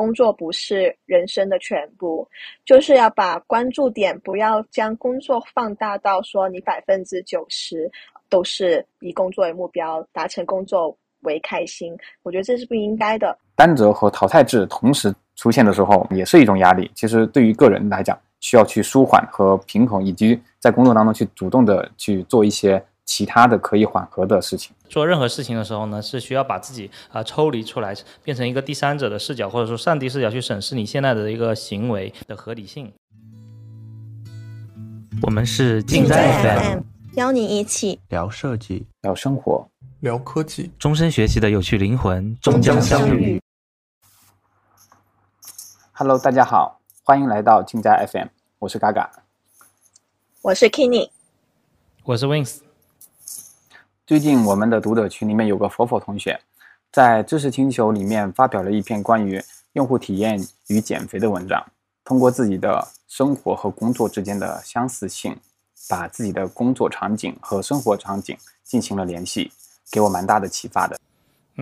工作不是人生的全部，就是要把关注点不要将工作放大到说你百分之九十都是以工作为目标，达成工作为开心。我觉得这是不应该的。单责和淘汰制同时出现的时候，也是一种压力。其实对于个人来讲，需要去舒缓和平衡，以及在工作当中去主动的去做一些。其他的可以缓和的事情，做任何事情的时候呢，是需要把自己啊抽离出来，变成一个第三者的视角，或者说上帝视角去审视你现在的一个行为的合理性。我们是静在 FM，邀你一起聊设计、聊生活、聊科技，终身学习的有趣灵魂终将相遇。Hello，大家好，欢迎来到静在 FM，我是嘎嘎，我是 Kenny，我是 Wings。最近我们的读者群里面有个佛佛同学，在知识星球里面发表了一篇关于用户体验与减肥的文章，通过自己的生活和工作之间的相似性，把自己的工作场景和生活场景进行了联系，给我蛮大的启发的。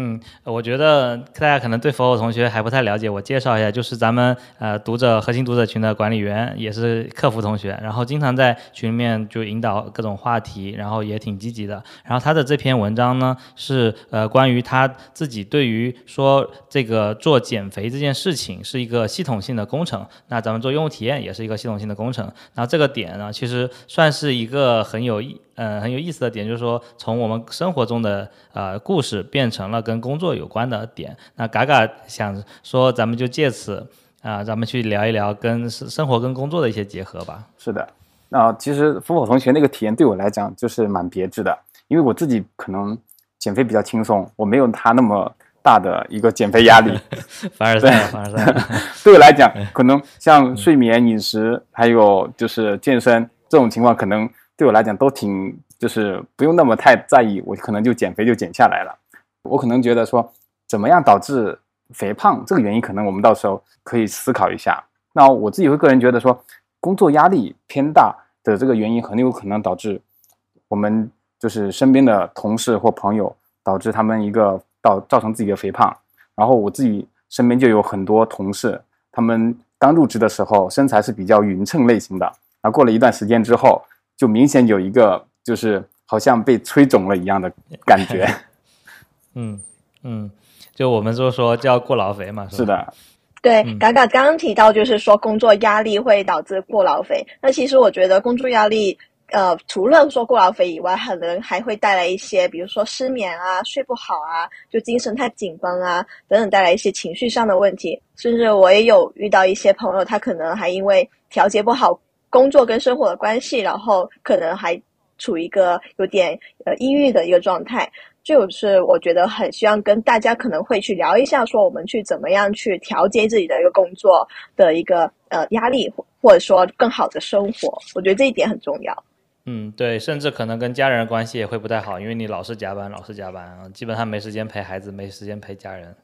嗯，我觉得大家可能对佛佛同学还不太了解，我介绍一下，就是咱们呃读者核心读者群的管理员，也是客服同学，然后经常在群里面就引导各种话题，然后也挺积极的。然后他的这篇文章呢，是呃关于他自己对于说这个做减肥这件事情是一个系统性的工程，那咱们做用户体验也是一个系统性的工程。那这个点呢，其实算是一个很有意。嗯，很有意思的点就是说，从我们生活中的呃故事变成了跟工作有关的点。那嘎嘎想说，咱们就借此啊，咱们去聊一聊跟生生活跟工作的一些结合吧。是的，那其实福宝同学那个体验对我来讲就是蛮别致的，因为我自己可能减肥比较轻松，我没有他那么大的一个减肥压力。凡尔赛，凡尔赛。对我来讲，可能像睡眠、饮食，还有就是健身这种情况，可能。对我来讲都挺，就是不用那么太在意，我可能就减肥就减下来了。我可能觉得说，怎么样导致肥胖这个原因，可能我们到时候可以思考一下。那我自己会个人觉得说，工作压力偏大的这个原因，很有可能导致我们就是身边的同事或朋友，导致他们一个到造成自己的肥胖。然后我自己身边就有很多同事，他们刚入职的时候身材是比较匀称类型的，然后过了一段时间之后。就明显有一个，就是好像被吹肿了一样的感觉。嗯嗯，就我们就说叫过劳肥嘛。是的。对，嘎嘎刚刚提到，就是说工作压力会导致过劳肥。那其实我觉得工作压力，呃，除了说过劳肥以外，可能还会带来一些，比如说失眠啊、睡不好啊、就精神太紧绷啊等等，带来一些情绪上的问题。甚至我也有遇到一些朋友，他可能还因为调节不好。工作跟生活的关系，然后可能还处于一个有点呃抑郁的一个状态，就是我觉得很希望跟大家可能会去聊一下，说我们去怎么样去调节自己的一个工作的一个呃压力，或者说更好的生活，我觉得这一点很重要。嗯，对，甚至可能跟家人关系也会不太好，因为你老是加班，老是加班，基本上没时间陪孩子，没时间陪家人。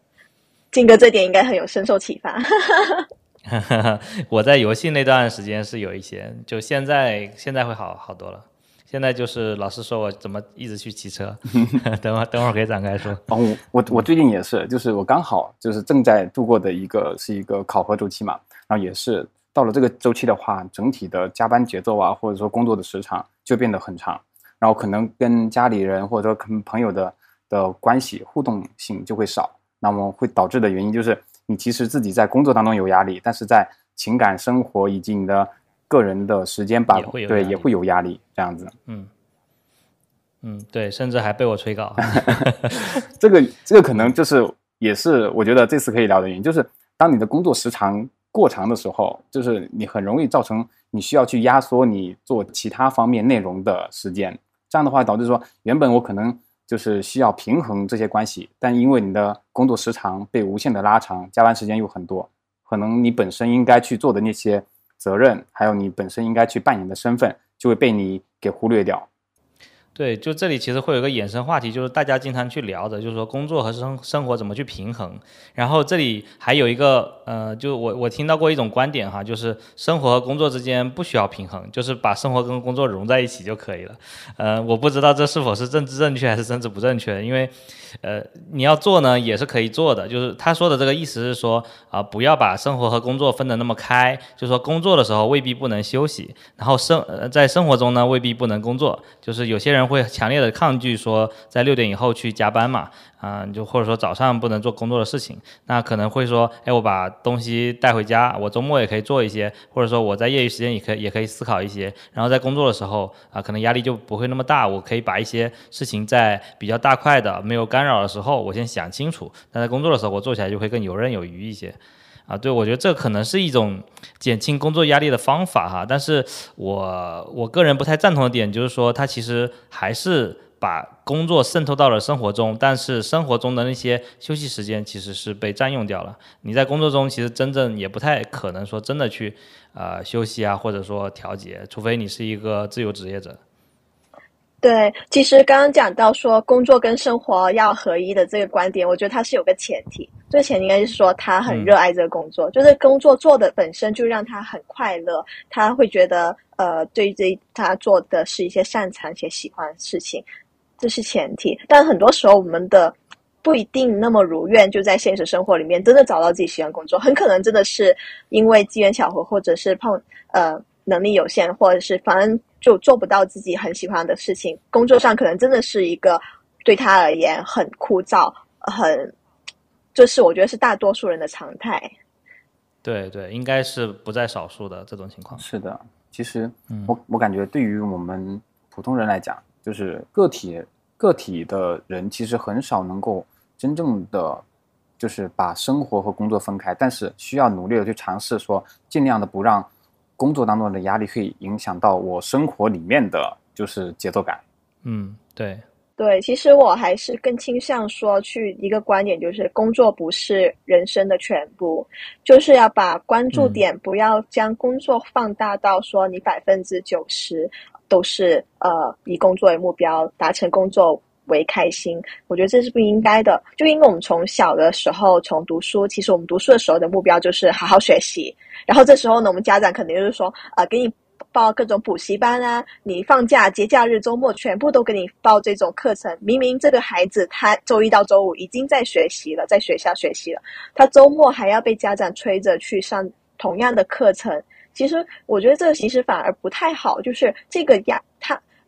金哥这点应该很有深受启发。我在游戏那段时间是有一些，就现在现在会好好多了。现在就是老师说我怎么一直去骑车，等会儿等会儿可以展开说。哦，我我最近也是，就是我刚好就是正在度过的一个是一个考核周期嘛，然后也是到了这个周期的话，整体的加班节奏啊，或者说工作的时长就变得很长，然后可能跟家里人或者说跟朋友的的关系互动性就会少，那么会导致的原因就是。你其实自己在工作当中有压力，但是在情感生活以及你的个人的时间把控对也会有压力，这样子。嗯嗯，对，甚至还被我催稿。这个这个可能就是也是我觉得这次可以聊的原因，就是当你的工作时长过长的时候，就是你很容易造成你需要去压缩你做其他方面内容的时间，这样的话导致说原本我可能。就是需要平衡这些关系，但因为你的工作时长被无限的拉长，加班时间又很多，可能你本身应该去做的那些责任，还有你本身应该去扮演的身份，就会被你给忽略掉。对，就这里其实会有个衍生话题，就是大家经常去聊的，就是说工作和生生活怎么去平衡。然后这里还有一个呃，就我我听到过一种观点哈，就是生活和工作之间不需要平衡，就是把生活跟工作融在一起就可以了。呃，我不知道这是否是政治正确还是政治不正确，因为。呃，你要做呢，也是可以做的。就是他说的这个意思是说，啊，不要把生活和工作分得那么开。就说，工作的时候未必不能休息，然后生呃在生活中呢未必不能工作。就是有些人会强烈的抗拒说，在六点以后去加班嘛。啊，就或者说早上不能做工作的事情，那可能会说，哎，我把东西带回家，我周末也可以做一些，或者说我在业余时间也可以也可以思考一些，然后在工作的时候啊，可能压力就不会那么大，我可以把一些事情在比较大块的没有干扰的时候，我先想清楚，那在工作的时候我做起来就会更游刃有余一些。啊，对，我觉得这可能是一种减轻工作压力的方法哈，但是我我个人不太赞同的点就是说，它其实还是。把工作渗透到了生活中，但是生活中的那些休息时间其实是被占用掉了。你在工作中其实真正也不太可能说真的去呃休息啊，或者说调节，除非你是一个自由职业者。对，其实刚刚讲到说工作跟生活要合一的这个观点，我觉得它是有个前提，这个前提应该是说他很热爱这个工作，就是工作做的本身就让他很快乐，他会觉得呃对这他做的是一些擅长且喜欢的事情。这是前提，但很多时候我们的不一定那么如愿，就在现实生活里面真的找到自己喜欢工作，很可能真的是因为机缘巧合，或者是碰呃能力有限，或者是反正就做不到自己很喜欢的事情，工作上可能真的是一个对他而言很枯燥，很这是我觉得是大多数人的常态。对对，应该是不在少数的这种情况。是的，其实我我感觉对于我们普通人来讲。就是个体个体的人，其实很少能够真正的就是把生活和工作分开，但是需要努力的去尝试，说尽量的不让工作当中的压力会影响到我生活里面的就是节奏感。嗯，对，对，其实我还是更倾向说去一个观点，就是工作不是人生的全部，就是要把关注点不要将工作放大到说你百分之九十。都是呃以工作为目标，达成工作为开心。我觉得这是不应该的。就因为我们从小的时候从读书，其实我们读书的时候的目标就是好好学习。然后这时候呢，我们家长肯定就是说，呃，给你报各种补习班啊，你放假节假日周末全部都给你报这种课程。明明这个孩子他周一到周五已经在学习了，在学校学习了，他周末还要被家长催着去上同样的课程。其实我觉得这其实反而不太好，就是这个压，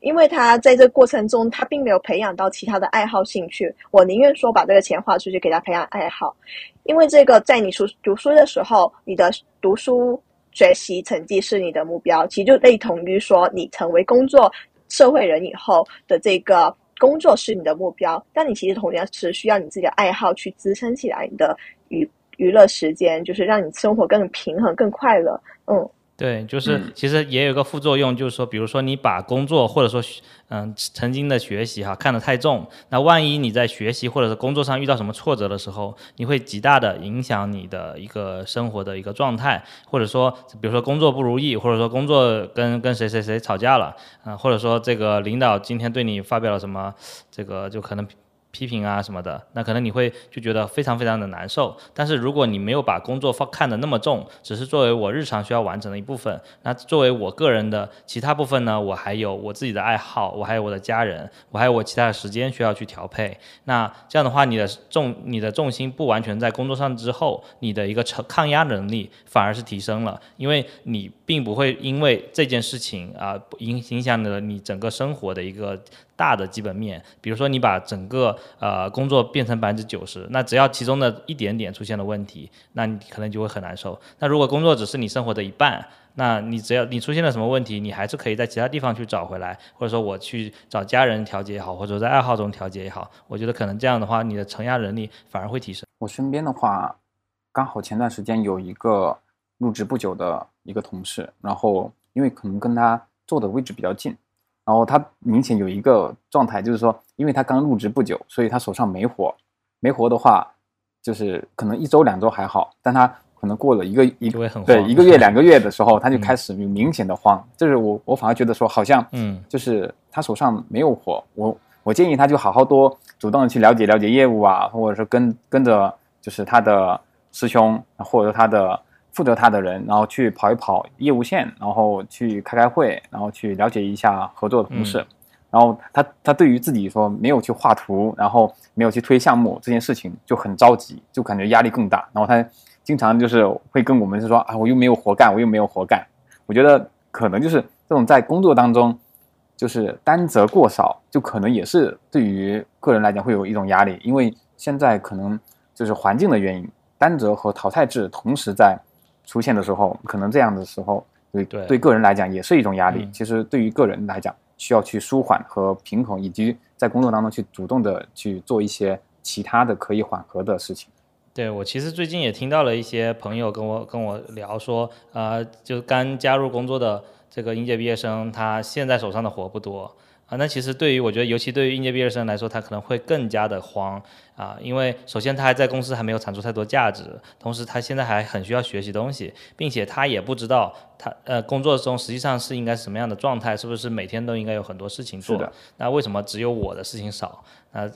因为他在这过程中他并没有培养到其他的爱好兴趣。我宁愿说把这个钱花出去给他培养爱好，因为这个在你书读书的时候，你的读书学习成绩是你的目标，其实就类同于说你成为工作社会人以后的这个工作是你的目标，但你其实同样是需要你自己的爱好去支撑起来你的娱娱乐时间，就是让你生活更平衡、更快乐。嗯。对，就是其实也有个副作用，就是说，比如说你把工作或者说嗯曾经的学习哈看得太重，那万一你在学习或者是工作上遇到什么挫折的时候，你会极大的影响你的一个生活的一个状态，或者说比如说工作不如意，或者说工作跟跟谁谁谁吵架了，嗯，或者说这个领导今天对你发表了什么，这个就可能。批评啊什么的，那可能你会就觉得非常非常的难受。但是如果你没有把工作放看得那么重，只是作为我日常需要完成的一部分，那作为我个人的其他部分呢，我还有我自己的爱好，我还有我的家人，我还有我其他的时间需要去调配。那这样的话，你的重你的重心不完全在工作上之后，你的一个承抗压能力反而是提升了，因为你并不会因为这件事情啊影影响了你整个生活的一个。大的基本面，比如说你把整个呃工作变成百分之九十，那只要其中的一点点出现了问题，那你可能就会很难受。那如果工作只是你生活的一半，那你只要你出现了什么问题，你还是可以在其他地方去找回来，或者说我去找家人调节也好，或者在爱好中调节也好，我觉得可能这样的话，你的承压能力反而会提升。我身边的话，刚好前段时间有一个入职不久的一个同事，然后因为可能跟他坐的位置比较近。然后他明显有一个状态，就是说，因为他刚入职不久，所以他手上没活，没活的话，就是可能一周两周还好，但他可能过了一个一个对一个月两个月的时候，他就开始有明显的慌。就是我我反而觉得说，好像嗯，就是他手上没有活，我我建议他就好好多主动的去了解了解业务啊，或者说跟跟着就是他的师兄或者他的负责他的人，然后去跑一跑业务线，然后去开开会，然后去了解一下合作的同事。然后他他对于自己说没有去画图，然后没有去推项目这件事情就很着急，就感觉压力更大。然后他经常就是会跟我们是说啊，我又没有活干，我又没有活干。我觉得可能就是这种在工作当中，就是担责过少，就可能也是对于个人来讲会有一种压力，因为现在可能就是环境的原因，担责和淘汰制同时在出现的时候，可能这样的时候对对个人来讲也是一种压力。其实对于个人来讲。需要去舒缓和平衡，以及在工作当中去主动的去做一些其他的可以缓和的事情。对我其实最近也听到了一些朋友跟我跟我聊说，呃，就刚加入工作的这个应届毕业生，他现在手上的活不多。啊，那其实对于我觉得，尤其对于应届毕业生来说，他可能会更加的慌啊，因为首先他还在公司还没有产出太多价值，同时他现在还很需要学习东西，并且他也不知道他呃工作中实际上是应该什么样的状态，是不是每天都应该有很多事情做？那为什么只有我的事情少？那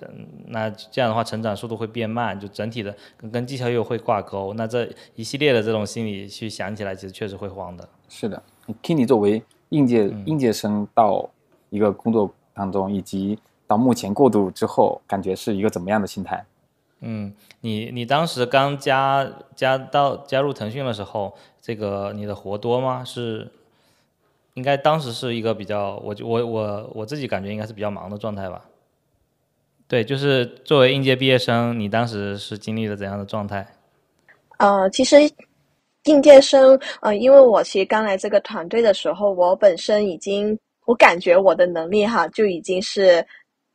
那这样的话，成长速度会变慢，就整体的跟跟绩效又会挂钩。那这一系列的这种心理去想起来，其实确实会慌的。是的，Kenny 作为应届应届生到。一个工作当中，以及到目前过渡之后，感觉是一个怎么样的心态？嗯，你你当时刚加加到加入腾讯的时候，这个你的活多吗？是应该当时是一个比较，我我我我自己感觉应该是比较忙的状态吧。对，就是作为应届毕业生，你当时是经历了怎样的状态？呃，其实应届生，呃，因为我其实刚来这个团队的时候，我本身已经。我感觉我的能力哈就已经是，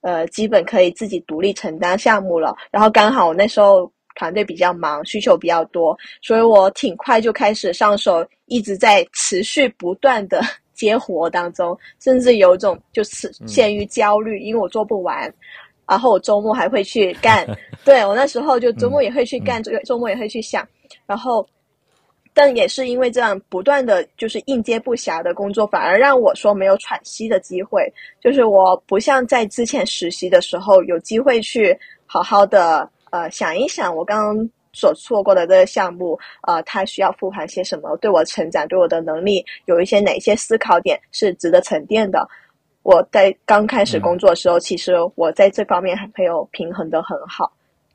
呃，基本可以自己独立承担项目了。然后刚好我那时候团队比较忙，需求比较多，所以我挺快就开始上手，一直在持续不断的 接活当中，甚至有种就是陷于焦虑，因为我做不完。然后我周末还会去干，对我那时候就周末也会去干，这个周末也会去想，然后。但也是因为这样不断的就是应接不暇的工作，反而让我说没有喘息的机会。就是我不像在之前实习的时候有机会去好好的呃想一想我刚刚所错过的这个项目，呃，它需要复盘些什么，对我成长，对我的能力有一些哪些思考点是值得沉淀的。我在刚开始工作的时候，其实我在这方面还没有平衡的很好，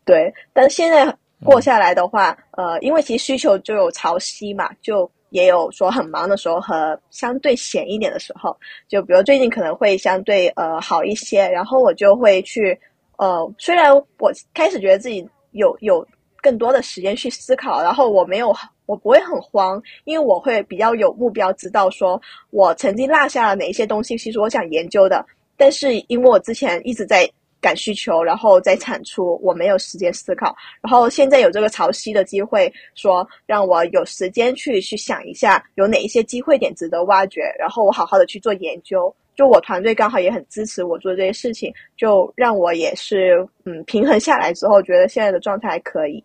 对，但现在。过下来的话，呃，因为其实需求就有潮汐嘛，就也有说很忙的时候和相对闲一点的时候，就比如最近可能会相对呃好一些，然后我就会去呃，虽然我开始觉得自己有有更多的时间去思考，然后我没有我不会很慌，因为我会比较有目标，知道说我曾经落下了哪一些东西，其实我想研究的，但是因为我之前一直在。赶需求，然后再产出，我没有时间思考。然后现在有这个潮汐的机会，说让我有时间去去想一下，有哪一些机会点值得挖掘，然后我好好的去做研究。就我团队刚好也很支持我做这些事情，就让我也是嗯平衡下来之后，觉得现在的状态还可以。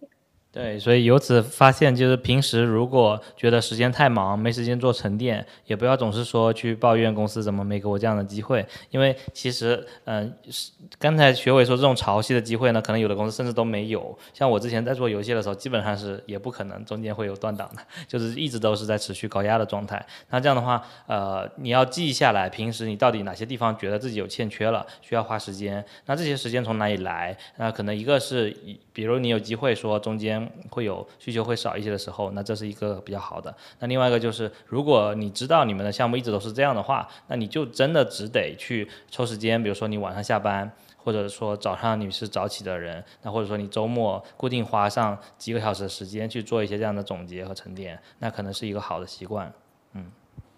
对，所以由此发现，就是平时如果觉得时间太忙，没时间做沉淀，也不要总是说去抱怨公司怎么没给我这样的机会，因为其实，嗯，刚才学伟说这种潮汐的机会呢，可能有的公司甚至都没有。像我之前在做游戏的时候，基本上是也不可能中间会有断档的，就是一直都是在持续高压的状态。那这样的话，呃，你要记下来，平时你到底哪些地方觉得自己有欠缺了，需要花时间，那这些时间从哪里来？那可能一个是，比如你有机会说中间。会有需求会少一些的时候，那这是一个比较好的。那另外一个就是，如果你知道你们的项目一直都是这样的话，那你就真的只得去抽时间，比如说你晚上下班，或者说早上你是早起的人，那或者说你周末固定花上几个小时的时间去做一些这样的总结和沉淀，那可能是一个好的习惯。嗯，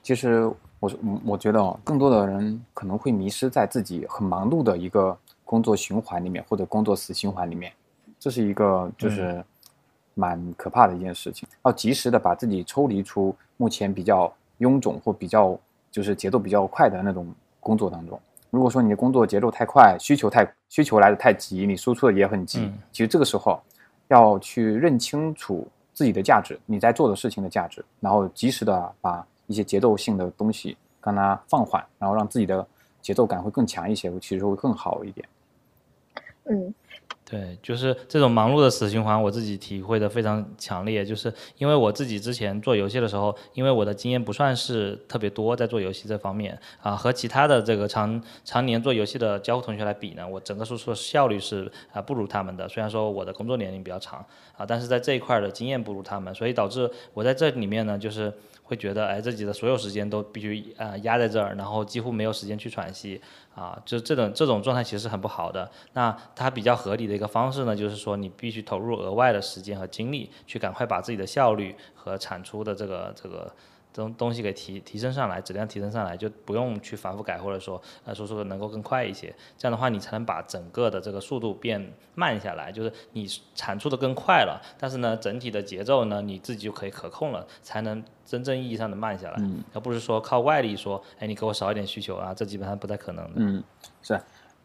其实我我觉得更多的人可能会迷失在自己很忙碌的一个工作循环里面，或者工作死循环里面，这是一个就是。蛮可怕的一件事情，要及时的把自己抽离出目前比较臃肿或比较就是节奏比较快的那种工作当中。如果说你的工作节奏太快，需求太需求来的太急，你输出的也很急，其实这个时候要去认清楚自己的价值，你在做的事情的价值，然后及时的把一些节奏性的东西让它放缓，然后让自己的节奏感会更强一些，其实会更好一点。嗯。对，就是这种忙碌的死循环，我自己体会的非常强烈。就是因为我自己之前做游戏的时候，因为我的经验不算是特别多，在做游戏这方面啊，和其他的这个常常年做游戏的交互同学来比呢，我整个输出的效率是啊不如他们的。虽然说我的工作年龄比较长啊，但是在这一块的经验不如他们，所以导致我在这里面呢，就是会觉得哎，自己的所有时间都必须啊压在这儿，然后几乎没有时间去喘息。啊，就这种这种状态其实是很不好的。那它比较合理的一个方式呢，就是说你必须投入额外的时间和精力，去赶快把自己的效率和产出的这个这个东东西给提提升上来，质量提升上来，就不用去反复改，或者说呃说说能够更快一些。这样的话，你才能把整个的这个速度变慢下来，就是你产出的更快了，但是呢，整体的节奏呢，你自己就可以可控了，才能。真正意义上的慢下来，而不是说靠外力说，哎，你给我少一点需求啊，这基本上不太可能的。嗯，是，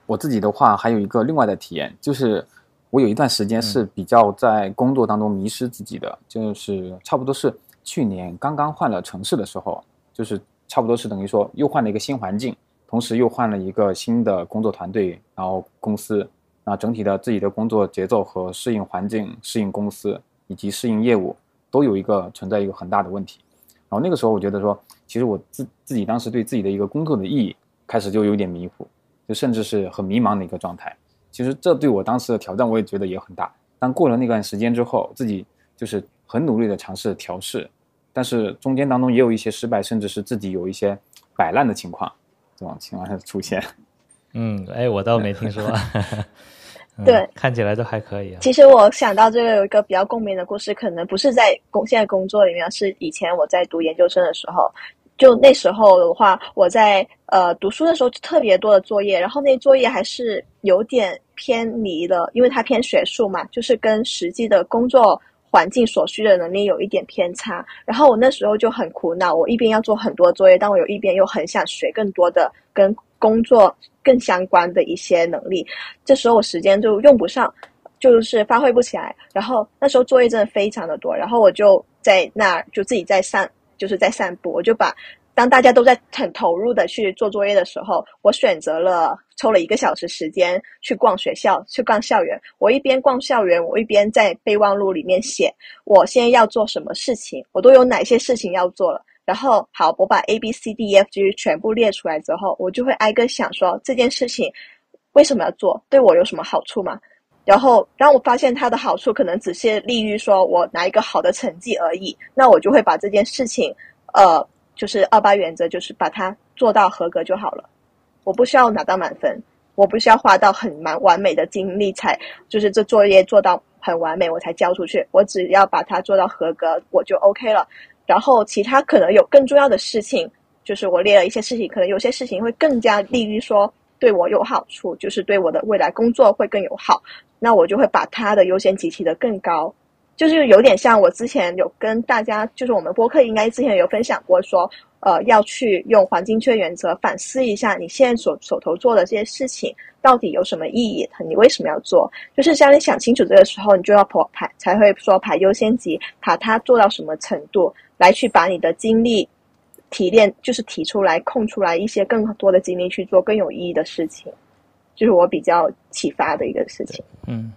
我自己的话还有一个另外的体验，就是我有一段时间是比较在工作当中迷失自己的，就是差不多是去年刚刚换了城市的时候，就是差不多是等于说又换了一个新环境，同时又换了一个新的工作团队，然后公司，那整体的自己的工作节奏和适应环境、适应公司以及适应业务，都有一个存在一个很大的问题。然后那个时候，我觉得说，其实我自自己当时对自己的一个工作的意义开始就有点迷糊，就甚至是很迷茫的一个状态。其实这对我当时的挑战，我也觉得也很大。但过了那段时间之后，自己就是很努力的尝试调试，但是中间当中也有一些失败，甚至是自己有一些摆烂的情况，这种情况出现。嗯，哎，我倒没听说。对，看起来都还可以啊。其实我想到这个有一个比较共鸣的故事，可能不是在工现在工作里面，是以前我在读研究生的时候。就那时候的话，我在呃读书的时候特别多的作业，然后那作业还是有点偏离了，因为它偏学术嘛，就是跟实际的工作环境所需的能力有一点偏差。然后我那时候就很苦恼，我一边要做很多作业，但我有一边又很想学更多的跟工作。更相关的一些能力，这时候我时间就用不上，就是发挥不起来。然后那时候作业真的非常的多，然后我就在那儿就自己在散，就是在散步。我就把当大家都在很投入的去做作业的时候，我选择了抽了一个小时时间去逛学校，去逛校园。我一边逛校园，我一边在备忘录里面写我现在要做什么事情，我都有哪些事情要做了。然后好，我把 A B C D E F G 全部列出来之后，我就会挨个想说这件事情为什么要做，对我有什么好处吗？然后让我发现它的好处可能只是利于说我拿一个好的成绩而已，那我就会把这件事情，呃，就是二八原则，就是把它做到合格就好了。我不需要拿到满分，我不需要花到很蛮完美的精力才，就是这作业做到很完美我才交出去，我只要把它做到合格，我就 OK 了。然后其他可能有更重要的事情，就是我列了一些事情，可能有些事情会更加利于说对我有好处，就是对我的未来工作会更有好，那我就会把它的优先级提得更高，就是有点像我之前有跟大家，就是我们播客应该之前有分享过说。呃，要去用黄金圈原则反思一下，你现在所手头做的这些事情到底有什么意义？你为什么要做？就是当你想清楚这个时候，你就要排才会说排优先级，把它做到什么程度，来去把你的精力提炼，就是提出来空出来一些更多的精力去做更有意义的事情，就是我比较启发的一个事情。嗯。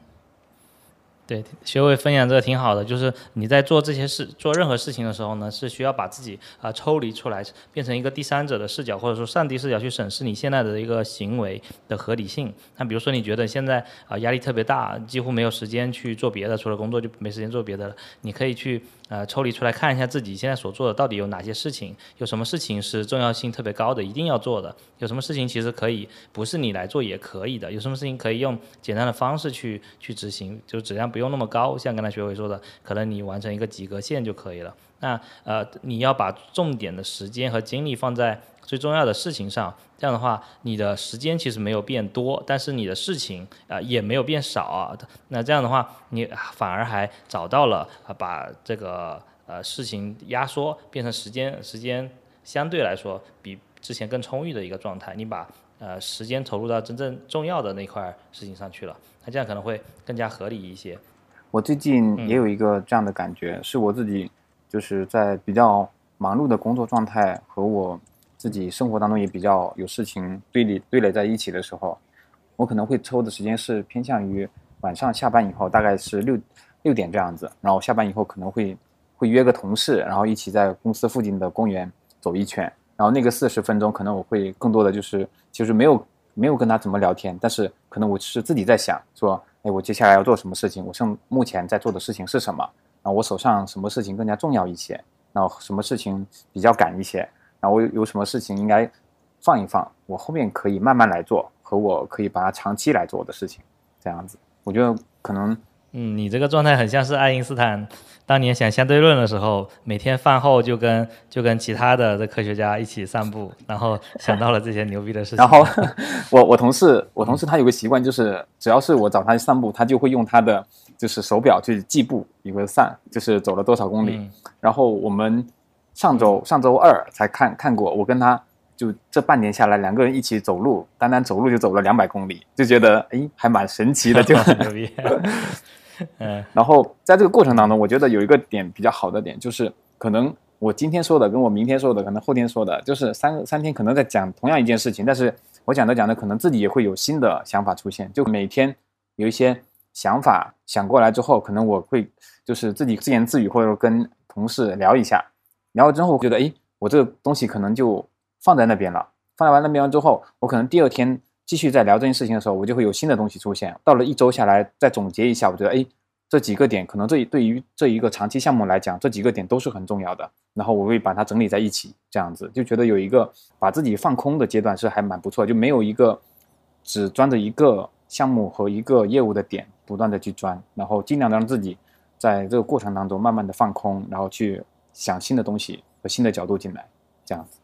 对，学会分享这个挺好的。就是你在做这些事、做任何事情的时候呢，是需要把自己啊抽离出来，变成一个第三者的视角，或者说上帝视角去审视你现在的一个行为的合理性。那比如说，你觉得现在啊压力特别大，几乎没有时间去做别的，除了工作就没时间做别的了，你可以去。呃，抽离出来看一下自己现在所做的到底有哪些事情，有什么事情是重要性特别高的，一定要做的；有什么事情其实可以不是你来做也可以的；有什么事情可以用简单的方式去去执行，就质量不用那么高。像刚才学伟说的，可能你完成一个及格线就可以了。那呃，你要把重点的时间和精力放在。最重要的事情上，这样的话，你的时间其实没有变多，但是你的事情啊也没有变少啊。那这样的话，你反而还找到了啊，把这个呃事情压缩，变成时间时间相对来说比之前更充裕的一个状态。你把呃时间投入到真正重要的那块事情上去了，那这样可能会更加合理一些。我最近也有一个这样的感觉，是我自己就是在比较忙碌的工作状态和我。自己生活当中也比较有事情堆垒堆垒在一起的时候，我可能会抽的时间是偏向于晚上下班以后大概是六六点这样子，然后下班以后可能会会约个同事，然后一起在公司附近的公园走一圈，然后那个四十分钟可能我会更多的就是就是没有没有跟他怎么聊天，但是可能我是自己在想说，哎，我接下来要做什么事情，我现目前在做的事情是什么，然后我手上什么事情更加重要一些，然后什么事情比较赶一些，然后我有什么事情应该放一放，我后面可以慢慢来做，和我可以把它长期来做的事情，这样子，我觉得可能。嗯，你这个状态很像是爱因斯坦当年想相对论的时候，每天饭后就跟就跟其他的这科学家一起散步，然后想到了这些牛逼的事情。然后我我同事我同事他有个习惯，就是只要是我找他去散步，他就会用他的就是手表去计步，一个散就是走了多少公里。然后我们上周上周二才看看过，我跟他就这半年下来，两个人一起走路，单单走路就走了两百公里，就觉得哎还蛮神奇的，就 很牛逼。嗯，然后在这个过程当中，我觉得有一个点比较好的点，就是可能我今天说的跟我明天说的，可能后天说的，就是三三天可能在讲同样一件事情，但是我讲着讲着，可能自己也会有新的想法出现，就每天有一些想法想过来之后，可能我会就是自己自言自语，或者说跟同事聊一下，聊了之后觉得，哎，我这个东西可能就放在那边了，放在完那边之后，我可能第二天。继续在聊这件事情的时候，我就会有新的东西出现。到了一周下来，再总结一下，我觉得，哎，这几个点可能这对于这一个长期项目来讲，这几个点都是很重要的。然后我会把它整理在一起，这样子就觉得有一个把自己放空的阶段是还蛮不错，就没有一个只钻着一个项目和一个业务的点不断的去钻，然后尽量的让自己在这个过程当中慢慢的放空，然后去想新的东西和新的角度进来，这样子。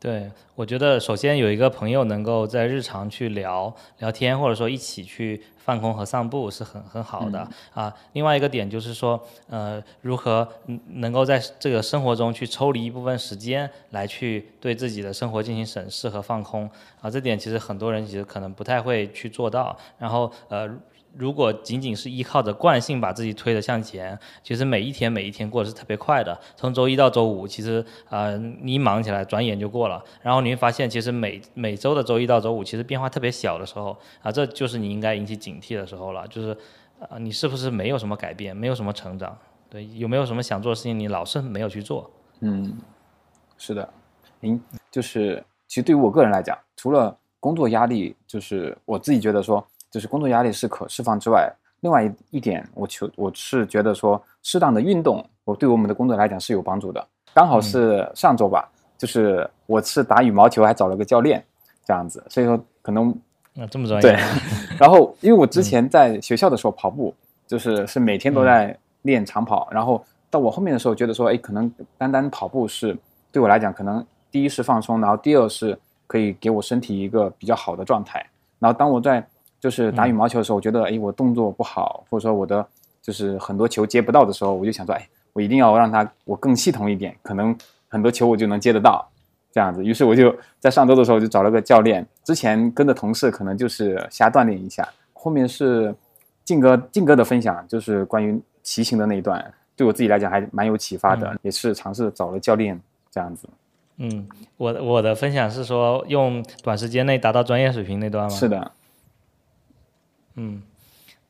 对，我觉得首先有一个朋友能够在日常去聊聊天，或者说一起去放空和散步是很很好的啊。另外一个点就是说，呃，如何能够在这个生活中去抽离一部分时间来去对自己的生活进行审视和放空啊，这点其实很多人其实可能不太会去做到。然后呃。如果仅仅是依靠着惯性把自己推得向前，其实每一天每一天过的是特别快的。从周一到周五，其实呃你忙起来，转眼就过了。然后你会发现，其实每每周的周一到周五，其实变化特别小的时候啊，这就是你应该引起警惕的时候了。就是啊，你是不是没有什么改变，没有什么成长？对，有没有什么想做的事情，你老是没有去做？嗯，是的，您就是其实对于我个人来讲，除了工作压力，就是我自己觉得说。就是工作压力是可释放之外，另外一一点，我求我是觉得说，适当的运动，我对我们的工作来讲是有帮助的。刚好是上周吧，就是我是打羽毛球，还找了个教练，这样子，所以说可能啊这么专业。对，然后因为我之前在学校的时候跑步，就是是每天都在练长跑，然后到我后面的时候觉得说，哎，可能单单跑步是对我来讲，可能第一是放松，然后第二是可以给我身体一个比较好的状态。然后当我在就是打羽毛球的时候，我觉得哎，我动作不好，或者说我的就是很多球接不到的时候，我就想说，哎，我一定要让它我更系统一点，可能很多球我就能接得到，这样子。于是我就在上周的时候就找了个教练，之前跟着同事可能就是瞎锻炼一下，后面是静哥静哥的分享，就是关于骑行的那一段，对我自己来讲还蛮有启发的，也是尝试找了教练这样子。嗯，我我的分享是说用短时间内达到专业水平那段吗？是的。嗯，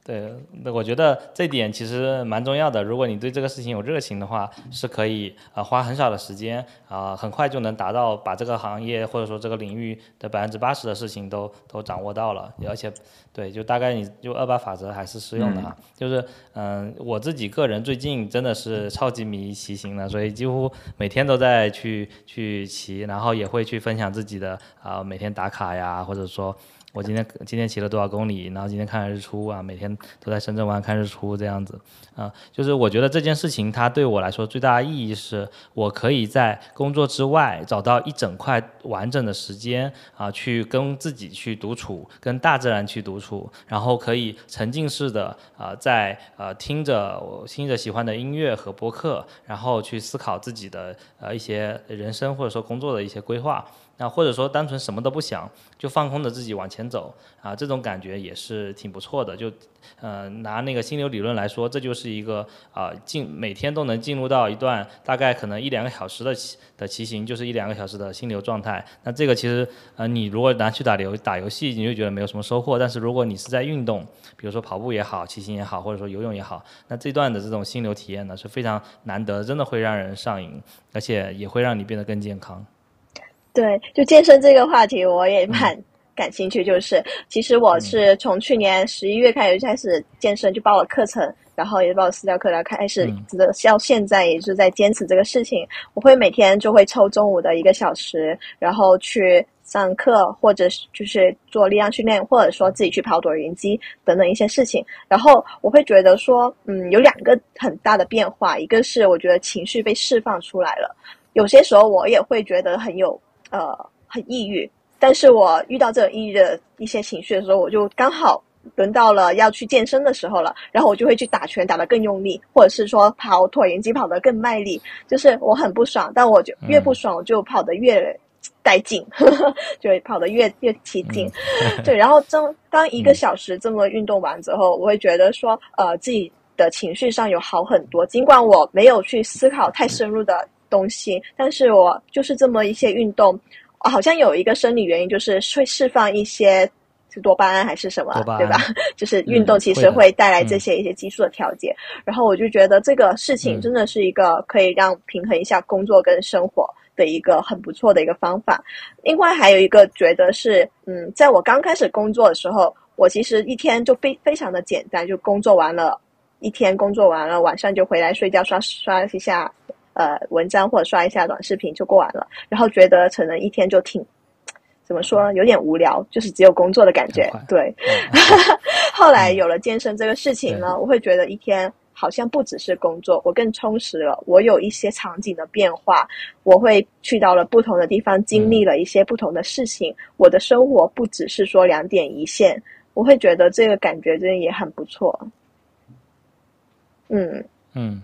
对，那我觉得这点其实蛮重要的。如果你对这个事情有热情的话，是可以啊花很少的时间啊，很快就能达到把这个行业或者说这个领域的百分之八十的事情都都掌握到了。而且，对，就大概你就二八法则还是适用的哈。就是嗯，我自己个人最近真的是超级迷骑行了，所以几乎每天都在去去骑，然后也会去分享自己的啊每天打卡呀，或者说。我今天今天骑了多少公里？然后今天看日出啊，每天都在深圳湾看日出这样子，啊，就是我觉得这件事情它对我来说最大的意义是，我可以在工作之外找到一整块完整的时间啊，去跟自己去独处，跟大自然去独处，然后可以沉浸式的啊，在呃听着我听着喜欢的音乐和播客，然后去思考自己的呃一些人生或者说工作的一些规划。那或者说单纯什么都不想，就放空的自己往前。前走啊，这种感觉也是挺不错的。就呃拿那个心流理论来说，这就是一个啊进每天都能进入到一段大概可能一两个小时的骑的骑行，就是一两个小时的心流状态。那这个其实呃你如果拿去打游打游戏，你就觉得没有什么收获。但是如果你是在运动，比如说跑步也好，骑行也好，或者说游泳也好，那这段的这种心流体验呢是非常难得，真的会让人上瘾，而且也会让你变得更健康。对，就健身这个话题，我也蛮感兴趣。就是其实我是从去年十一月开始开始健身，就报了课程，然后也报了私教课，然后开始直到现在也是在坚持这个事情。我会每天就会抽中午的一个小时，然后去上课，或者就是做力量训练，或者说自己去跑椭圆机等等一些事情。然后我会觉得说，嗯，有两个很大的变化，一个是我觉得情绪被释放出来了，有些时候我也会觉得很有。呃，很抑郁，但是我遇到这种抑郁的一些情绪的时候，我就刚好轮到了要去健身的时候了，然后我就会去打拳打得更用力，或者是说跑椭圆机跑得更卖力，就是我很不爽，但我就越不爽，我就跑得越带劲，就跑得越越起劲。对，然后当当一个小时这么运动完之后，我会觉得说，呃，自己的情绪上有好很多，尽管我没有去思考太深入的。东西，但是我就是这么一些运动，好像有一个生理原因，就是会释放一些是多巴胺还是什么，对吧？就是运动其实会带来这些一些激素的调节，然后我就觉得这个事情真的是一个可以让平衡一下工作跟生活的一个很不错的一个方法。另外还有一个觉得是，嗯，在我刚开始工作的时候，我其实一天就非非常的简单，就工作完了，一天工作完了，晚上就回来睡觉，刷刷一下。呃，文章或者刷一下短视频就过完了，然后觉得可能一天就挺 怎么说，有点无聊，就是只有工作的感觉。对，后来有了健身这个事情呢，我会觉得一天好像不只是工作，我更充实了。我有一些场景的变化，我会去到了不同的地方，经历了一些不同的事情。我的生活不只是说两点一线，我会觉得这个感觉真的也很不错。嗯嗯。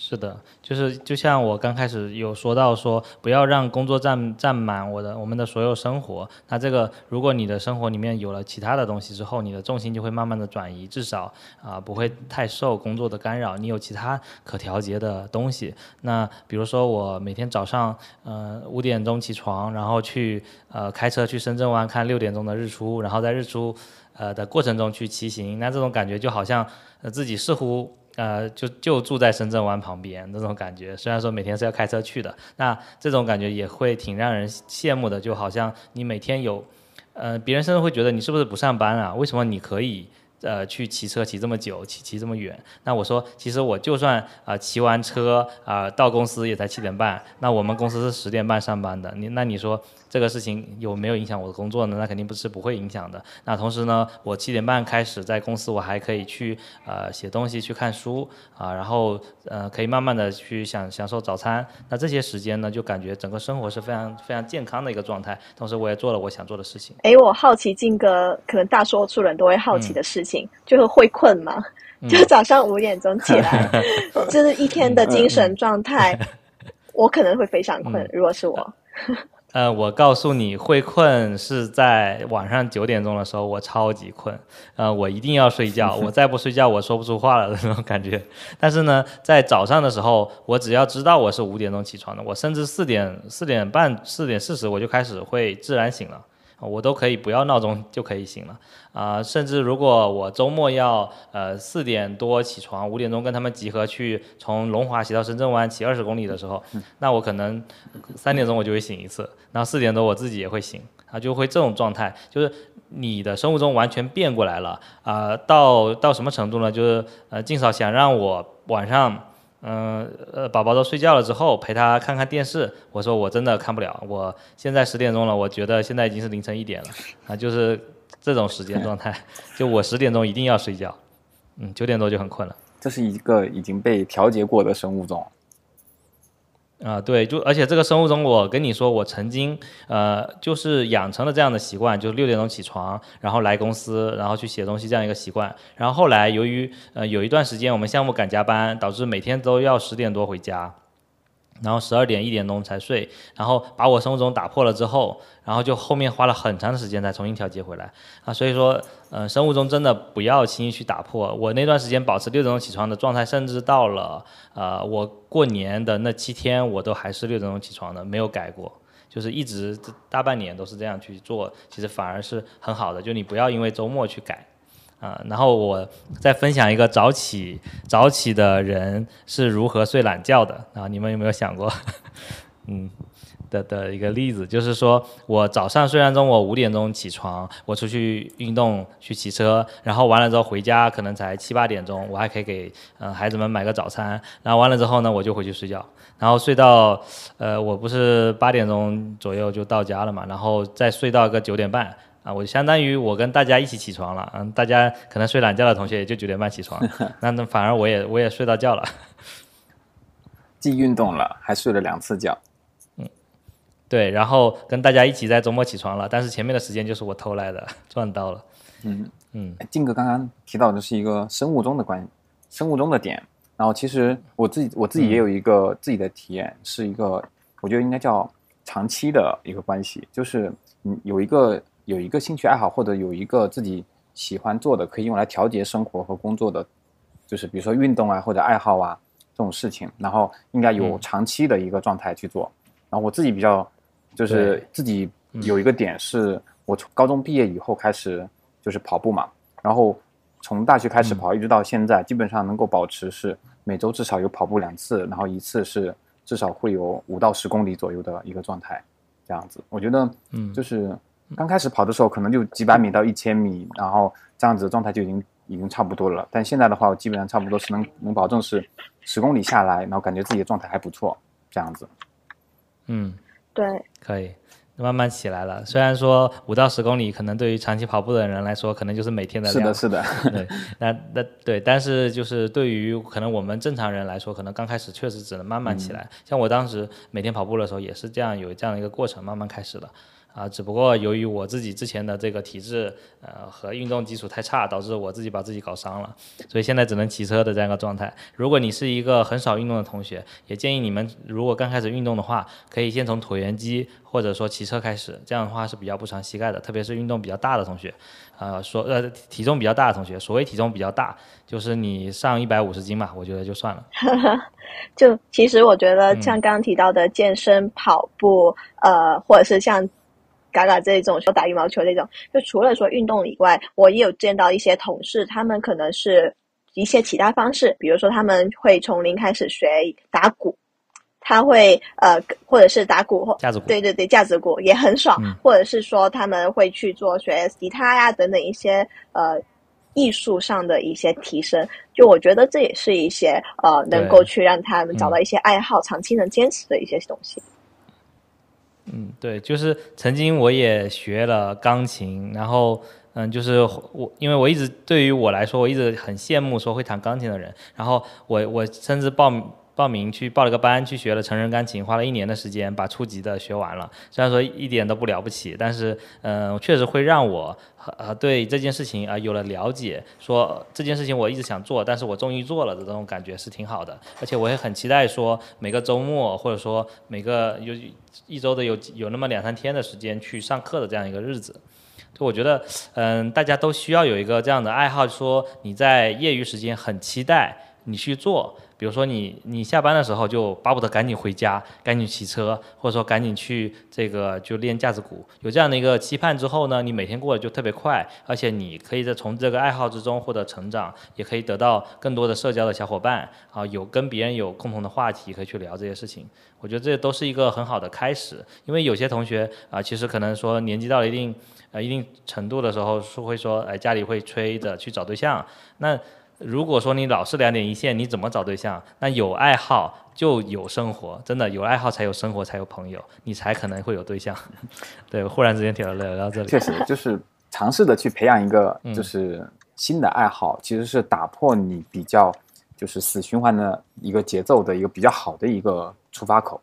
是的，就是就像我刚开始有说到说，不要让工作占占满我的我们的所有生活。那这个，如果你的生活里面有了其他的东西之后，你的重心就会慢慢的转移，至少啊不会太受工作的干扰。你有其他可调节的东西。那比如说我每天早上呃五点钟起床，然后去呃开车去深圳湾看六点钟的日出，然后在日出呃的过程中去骑行，那这种感觉就好像呃自己似乎。呃，就就住在深圳湾旁边那种感觉，虽然说每天是要开车去的，那这种感觉也会挺让人羡慕的，就好像你每天有，呃，别人甚至会觉得你是不是不上班啊？为什么你可以？呃，去骑车骑这么久，骑骑这么远，那我说，其实我就算啊骑完车啊到公司也才七点半，那我们公司是十点半上班的，你那你说这个事情有没有影响我的工作呢？那肯定不是不会影响的。那同时呢，我七点半开始在公司，我还可以去呃写东西、去看书啊，然后呃可以慢慢的去享享受早餐。那这些时间呢，就感觉整个生活是非常非常健康的一个状态。同时，我也做了我想做的事情。哎，我好奇静哥，可能大多数人都会好奇的事情。就是会困吗，就早上五点钟起来，就是一天的精神状态，我可能会非常困。如果是我，呃，我告诉你会困是在晚上九点钟的时候，我超级困，呃，我一定要睡觉，我再不睡觉我说不出话了的那种感觉。但是呢，在早上的时候，我只要知道我是五点钟起床的，我甚至四点、四点半、四点四十我就开始会自然醒了。我都可以不要闹钟就可以醒了啊，甚至如果我周末要呃四点多起床，五点钟跟他们集合去从龙华骑到深圳湾骑二十公里的时候，那我可能三点钟我就会醒一次，然后四点多我自己也会醒啊，就会这种状态，就是你的生物钟完全变过来了啊，到到什么程度呢？就是呃静嫂想让我晚上。嗯，呃，宝宝都睡觉了之后，陪他看看电视。我说我真的看不了，我现在十点钟了，我觉得现在已经是凌晨一点了，啊，就是这种时间状态，就我十点钟一定要睡觉，嗯，九点多就很困了。这是一个已经被调节过的生物钟。啊，对，就而且这个生物钟，我跟你说，我曾经呃，就是养成了这样的习惯，就是六点钟起床，然后来公司，然后去写东西这样一个习惯。然后后来由于呃有一段时间我们项目赶加班，导致每天都要十点多回家。然后十二点一点钟才睡，然后把我生物钟打破了之后，然后就后面花了很长的时间才重新调节回来啊，所以说，嗯，生物钟真的不要轻易去打破。我那段时间保持六点钟起床的状态，甚至到了呃我过年的那七天，我都还是六点钟起床的，没有改过，就是一直大半年都是这样去做，其实反而是很好的，就你不要因为周末去改。啊，然后我再分享一个早起早起的人是如何睡懒觉的啊？你们有没有想过？嗯，的的一个例子，就是说我早上虽然中午五点钟起床，我出去运动去骑车，然后完了之后回家可能才七八点钟，我还可以给嗯孩子们买个早餐，然后完了之后呢，我就回去睡觉，然后睡到呃我不是八点钟左右就到家了嘛，然后再睡到个九点半。啊，我相当于我跟大家一起起床了，嗯，大家可能睡懒觉的同学也就九点半起床，那那反而我也我也睡到觉了，既运动了，还睡了两次觉，嗯，对，然后跟大家一起在周末起床了，但是前面的时间就是我偷来的，赚到了，嗯嗯，静哥刚刚提到的是一个生物钟的关，生物钟的点，然后其实我自己我自己也有一个自己的体验，是一个我觉得应该叫长期的一个关系，就是嗯有一个。有一个兴趣爱好，或者有一个自己喜欢做的，可以用来调节生活和工作的，就是比如说运动啊，或者爱好啊这种事情，然后应该有长期的一个状态去做。然后我自己比较，就是自己有一个点是，我从高中毕业以后开始就是跑步嘛，然后从大学开始跑，一直到现在，基本上能够保持是每周至少有跑步两次，然后一次是至少会有五到十公里左右的一个状态，这样子。我觉得，嗯，就是。刚开始跑的时候，可能就几百米到一千米，然后这样子的状态就已经已经差不多了。但现在的话，我基本上差不多是能能保证是十公里下来，然后感觉自己的状态还不错，这样子。嗯，对，可以慢慢起来了。虽然说五到十公里，可能对于长期跑步的人来说，可能就是每天的量。是的，是的。对，那那对，但是就是对于可能我们正常人来说，可能刚开始确实只能慢慢起来。像我当时每天跑步的时候，也是这样有这样的一个过程，慢慢开始的。啊，只不过由于我自己之前的这个体质，呃，和运动基础太差，导致我自己把自己搞伤了，所以现在只能骑车的这样一个状态。如果你是一个很少运动的同学，也建议你们如果刚开始运动的话，可以先从椭圆机或者说骑车开始，这样的话是比较不伤膝盖的，特别是运动比较大的同学，呃，说呃体重比较大的同学，所谓体重比较大，就是你上一百五十斤嘛，我觉得就算了。就其实我觉得像刚刚提到的健身、跑步，呃，或者是像。嘎嘎这种说打羽毛球这种，就除了说运动以外，我也有见到一些同事，他们可能是一些其他方式，比如说他们会从零开始学打鼓，他会呃，或者是打鼓或架子鼓，对对对，架子鼓也很爽，或者是说他们会去做学吉他呀等等一些呃艺术上的一些提升，就我觉得这也是一些呃能够去让他们找到一些爱好，长期能坚持的一些东西。嗯，对，就是曾经我也学了钢琴，然后嗯，就是我因为我一直对于我来说，我一直很羡慕说会弹钢琴的人，然后我我甚至报报名去报了个班去学了成人钢琴，花了一年的时间把初级的学完了。虽然说一点都不了不起，但是嗯，确实会让我呃对这件事情啊有了了解，说这件事情我一直想做，但是我终于做了的这种感觉是挺好的，而且我也很期待说每个周末或者说每个有。一周的有有那么两三天的时间去上课的这样一个日子，就我觉得，嗯，大家都需要有一个这样的爱好，说你在业余时间很期待你去做。比如说你你下班的时候就巴不得赶紧回家，赶紧骑车，或者说赶紧去这个就练架子鼓，有这样的一个期盼之后呢，你每天过得就特别快，而且你可以在从这个爱好之中获得成长，也可以得到更多的社交的小伙伴啊，有跟别人有共同的话题可以去聊这些事情。我觉得这都是一个很好的开始，因为有些同学啊，其实可能说年纪到了一定呃一定程度的时候，是会说哎家里会催着去找对象，那。如果说你老是两点一线，你怎么找对象？那有爱好就有生活，真的有爱好才有生活，才有朋友，你才可能会有对象。对，忽然之间聊聊到这里，确实就是尝试的去培养一个就是新的爱好，其实是打破你比较就是死循环的一个节奏的一个比较好的一个出发口。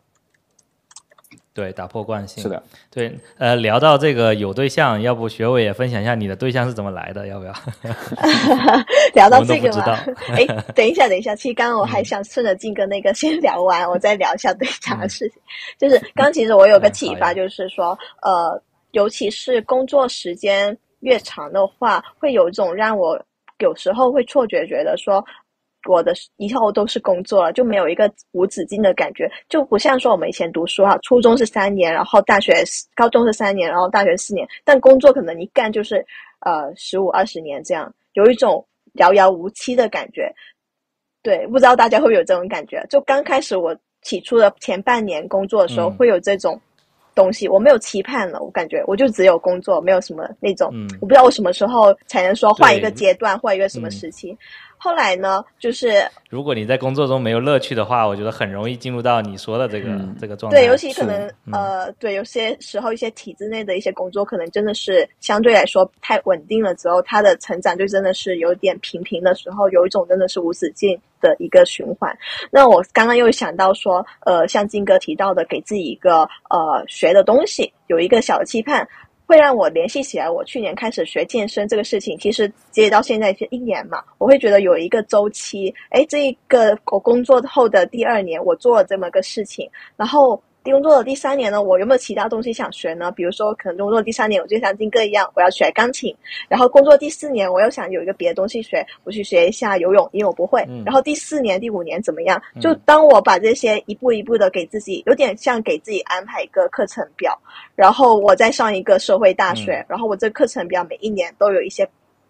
对，打破惯性。是的，对，呃，聊到这个有对象，要不学伟也分享一下你的对象是怎么来的？要不要？聊到这个嘛，哎，等一下，等一下，其实刚刚我还想顺着静哥那个先聊完，我再聊一下对象的事情。就是刚其实我有个启发，就是说，呃，尤其是工作时间越长的话，会有一种让我有时候会错觉，觉得说。我的以后都是工作了，就没有一个无止境的感觉，就不像说我们以前读书啊，初中是三年，然后大学、高中是三年，然后大学四年，但工作可能一干就是呃十五二十年这样，有一种遥遥无期的感觉。对，不知道大家会不会有这种感觉？就刚开始我起初的前半年工作的时候，会有这种东西，我没有期盼了，我感觉我就只有工作，没有什么那种，我不知道我什么时候才能说换一个阶段，换一个什么时期。后来呢，就是如果你在工作中没有乐趣的话，我觉得很容易进入到你说的这个这个状态。对，尤其可能呃，对，有些时候一些体制内的一些工作，可能真的是相对来说太稳定了之后，他的成长就真的是有点平平的时候，有一种真的是无止境的一个循环。那我刚刚又想到说，呃，像金哥提到的，给自己一个呃学的东西，有一个小的期盼。会让我联系起来，我去年开始学健身这个事情，其实截止到现在是一年嘛，我会觉得有一个周期，哎，这一个我工作后的第二年，我做了这么个事情，然后。工作的第三年呢，我有没有其他东西想学呢？比如说，可能工作第三年，我就像金哥一样，我要学钢琴。然后工作第四年，我又想有一个别的东西学，我去学一下游泳，因为我不会。然后第四年、第五年怎么样？就当我把这些一步一步的给自己，有点像给自己安排一个课程表，然后我再上一个社会大学，然后我这课程表每一年都有一些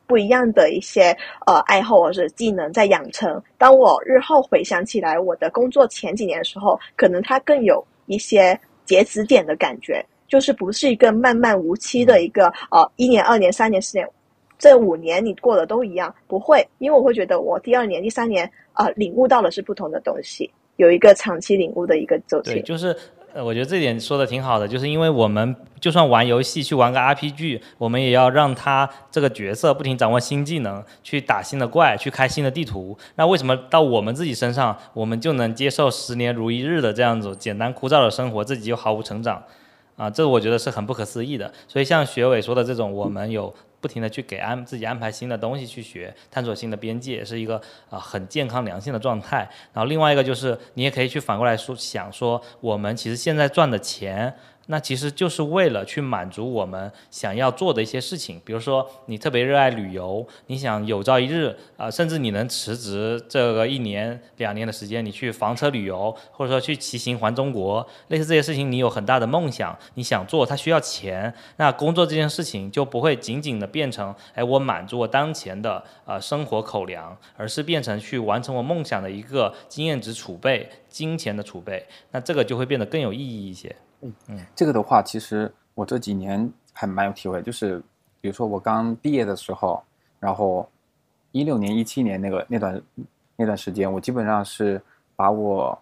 不一样的一些呃爱好或者技能在养成。当我日后回想起来我的工作前几年的时候，可能它更有。一些截止点的感觉，就是不是一个漫漫无期的一个呃一年、二年、三年、四年，这五年你过的都一样，不会，因为我会觉得我第二年、第三年啊领悟到的是不同的东西，有一个长期领悟的一个周期。对，就是。呃，我觉得这点说的挺好的，就是因为我们就算玩游戏去玩个 RPG，我们也要让他这个角色不停掌握新技能，去打新的怪，去开新的地图。那为什么到我们自己身上，我们就能接受十年如一日的这样子简单枯燥的生活，自己就毫无成长？啊，这我觉得是很不可思议的。所以像学伟说的这种，我们有。不停的去给安自己安排新的东西去学，探索新的边界，是一个啊很健康良性的状态。然后另外一个就是，你也可以去反过来说，想说我们其实现在赚的钱。那其实就是为了去满足我们想要做的一些事情，比如说你特别热爱旅游，你想有朝一日啊，甚至你能辞职这个一年两年的时间，你去房车旅游，或者说去骑行环中国，类似这些事情，你有很大的梦想，你想做，它需要钱。那工作这件事情就不会仅仅的变成，哎，我满足我当前的呃生活口粮，而是变成去完成我梦想的一个经验值储备、金钱的储备。那这个就会变得更有意义一些。嗯，这个的话，其实我这几年还蛮有体会，就是比如说我刚毕业的时候，然后一六年、一七年那个那段那段时间，我基本上是把我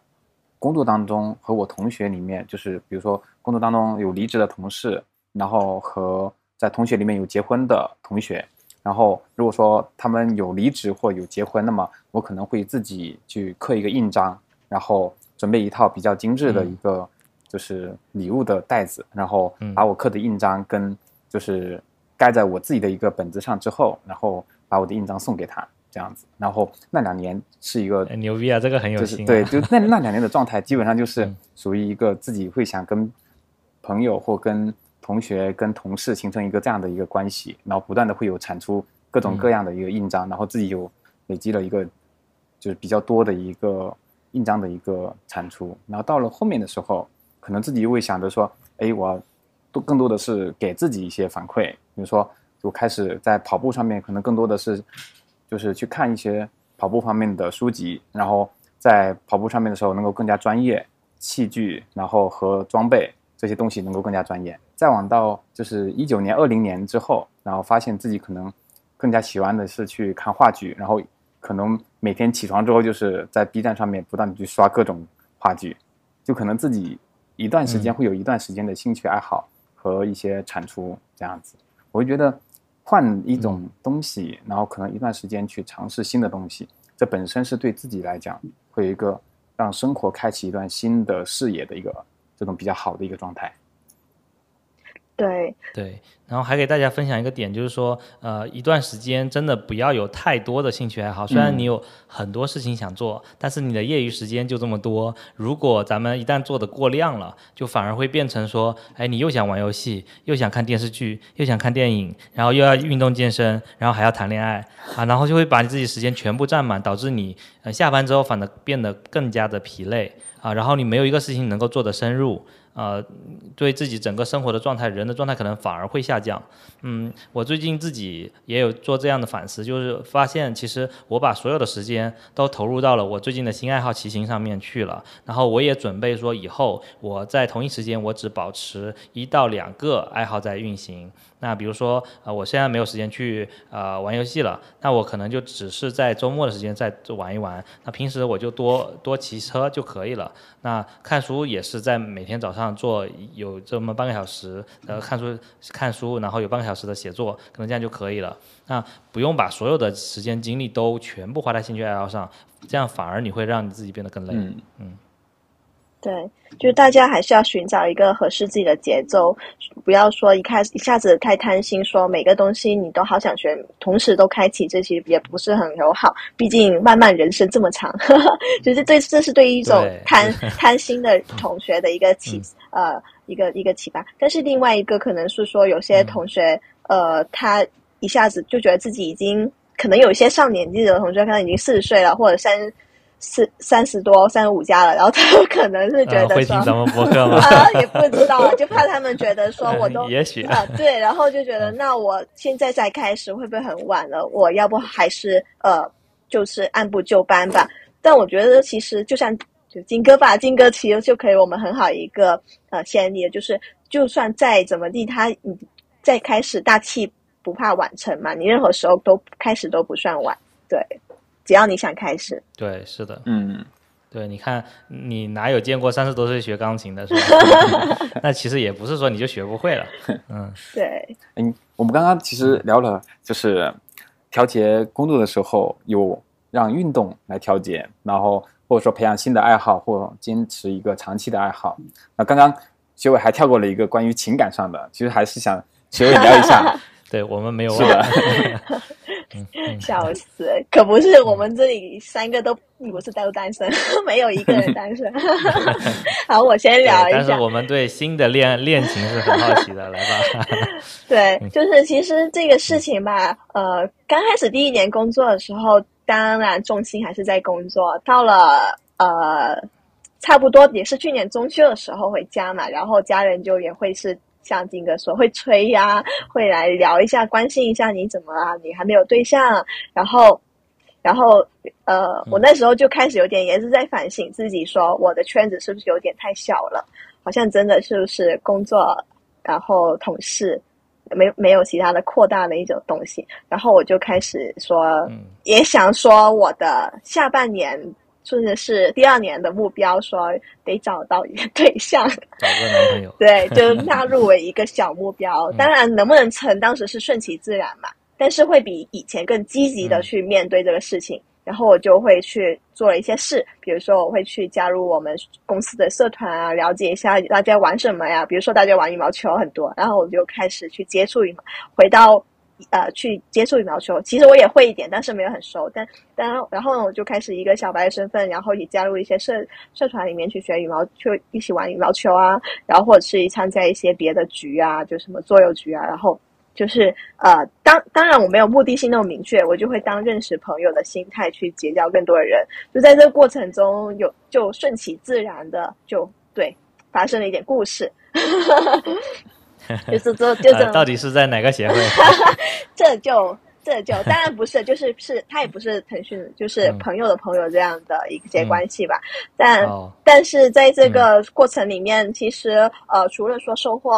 工作当中和我同学里面，就是比如说工作当中有离职的同事，然后和在同学里面有结婚的同学，然后如果说他们有离职或有结婚，那么我可能会自己去刻一个印章，然后准备一套比较精致的一个。就是礼物的袋子，然后把我刻的印章跟就是盖在我自己的一个本子上之后，然后把我的印章送给他，这样子。然后那两年是一个牛逼啊，这个很有心。对，就那那两年的状态，基本上就是属于一个自己会想跟朋友或跟同学、跟同事形成一个这样的一个关系，然后不断的会有产出各种各样的一个印章，然后自己有累积了一个就是比较多的一个印章的一个产出。然后到了后面的时候。可能自己又会想着说，哎，我多更多的是给自己一些反馈，比如说，就开始在跑步上面，可能更多的是，就是去看一些跑步方面的书籍，然后在跑步上面的时候能够更加专业，器具，然后和装备这些东西能够更加专业。再往到就是一九年、二零年之后，然后发现自己可能更加喜欢的是去看话剧，然后可能每天起床之后就是在 B 站上面不断的去刷各种话剧，就可能自己。一段时间会有一段时间的兴趣爱好和一些产出这样子，我会觉得换一种东西，然后可能一段时间去尝试新的东西，这本身是对自己来讲会有一个让生活开启一段新的视野的一个这种比较好的一个状态。对对，然后还给大家分享一个点，就是说，呃，一段时间真的不要有太多的兴趣爱好。虽然你有很多事情想做，但是你的业余时间就这么多。如果咱们一旦做的过量了，就反而会变成说，哎，你又想玩游戏，又想看电视剧，又想看电影，然后又要运动健身，然后还要谈恋爱啊，然后就会把你自己时间全部占满，导致你呃下班之后反而变得更加的疲累啊，然后你没有一个事情能够做得深入。呃，对自己整个生活的状态，人的状态可能反而会下降。嗯，我最近自己也有做这样的反思，就是发现其实我把所有的时间都投入到了我最近的新爱好骑行上面去了。然后我也准备说，以后我在同一时间我只保持一到两个爱好在运行。那比如说，呃，我现在没有时间去呃玩游戏了，那我可能就只是在周末的时间再玩一玩。那平时我就多多骑车就可以了。那看书也是在每天早上做有这么半个小时，呃，看书看书，然后有半个小时的写作，可能这样就可以了。那不用把所有的时间精力都全部花在兴趣爱好上，这样反而你会让你自己变得更累。嗯。对，就是大家还是要寻找一个合适自己的节奏，不要说一开始一下子太贪心，说每个东西你都好想学，同时都开启，这其实也不是很友好。毕竟漫漫人生这么长，就是对这是对于一种贪 贪心的同学的一个启呃一个一个启发。但是另外一个可能是说，有些同学呃他一下子就觉得自己已经可能有一些上年纪的同学，可能已经四十岁了，或者三。四三十多三十五家了，然后他们可能是觉得会听咱们播客吗？啊，也不知道，就怕他们觉得说我都也许啊，对，然后就觉得那我现在再开始会不会很晚了？我要不还是呃，就是按部就班吧。但我觉得其实就像就金哥吧，金哥其实就可以我们很好一个呃先例，就是就算再怎么地，他你再开始大气不怕晚成嘛，你任何时候都开始都不算晚，对。只要你想开始，对，是的，嗯，对，你看，你哪有见过三十多岁学钢琴的，是吧？那其实也不是说你就学不会了，嗯，对。嗯，我们刚刚其实聊了，就是调节工作的时候，有让运动来调节，然后或者说培养新的爱好，或坚持一个长期的爱好。那刚刚学伟还跳过了一个关于情感上的，其实还是想学伟聊一下。对我们没有是的。笑死！可不是，我们这里三个都不是都单身，没有一个人单身。好，我先聊一下。但是我们对新的恋恋情是很好奇的，来吧。对，就是其实这个事情吧，呃，刚开始第一年工作的时候，当然重心还是在工作。到了呃，差不多也是去年中秋的时候回家嘛，然后家人就也会是。像金哥说会催呀，会来聊一下，关心一下你怎么啊？你还没有对象，然后，然后，呃，我那时候就开始有点也是在反省自己，说我的圈子是不是有点太小了？好像真的是不是工作，然后同事，没没有其他的扩大的一种东西？然后我就开始说，也想说我的下半年。甚至是第二年的目标，说得找到一个对象，找个男朋友。对，就纳入为一个小目标。当然，能不能成，当时是顺其自然嘛。但是会比以前更积极的去面对这个事情。然后我就会去做了一些事，比如说我会去加入我们公司的社团啊，了解一下大家玩什么呀。比如说大家玩羽毛球很多，然后我就开始去接触羽毛，回到。呃，去接触羽毛球，其实我也会一点，但是没有很熟。但但然后呢，我就开始一个小白的身份，然后也加入一些社社团里面去学羽毛，球一起玩羽毛球啊，然后或者是参加一些别的局啊，就什么桌游局啊。然后就是呃，当当然我没有目的性那么明确，我就会当认识朋友的心态去结交更多的人。就在这个过程中，有就顺其自然的就对发生了一点故事。就是这，就这，到底是在哪个协会？这就这就当然不是，就是是他也不是腾讯，就是朋友的朋友这样的一些关系吧。但但是在这个过程里面，其实呃，除了说收获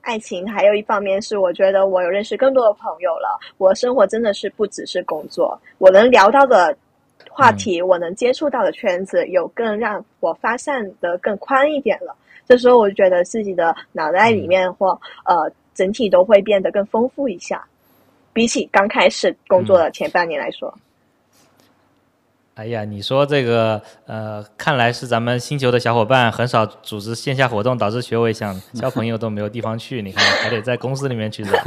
爱情，还有一方面是我觉得我有认识更多的朋友了。我生活真的是不只是工作，我能聊到的话题，我能接触到的圈子，有更让我发散的更宽一点了。这时候我就觉得自己的脑袋里面或呃整体都会变得更丰富一下，比起刚开始工作的前半年来说。哎呀，你说这个，呃，看来是咱们星球的小伙伴很少组织线下活动，导致学委想 交朋友都没有地方去。你看，还得在公司里面去找。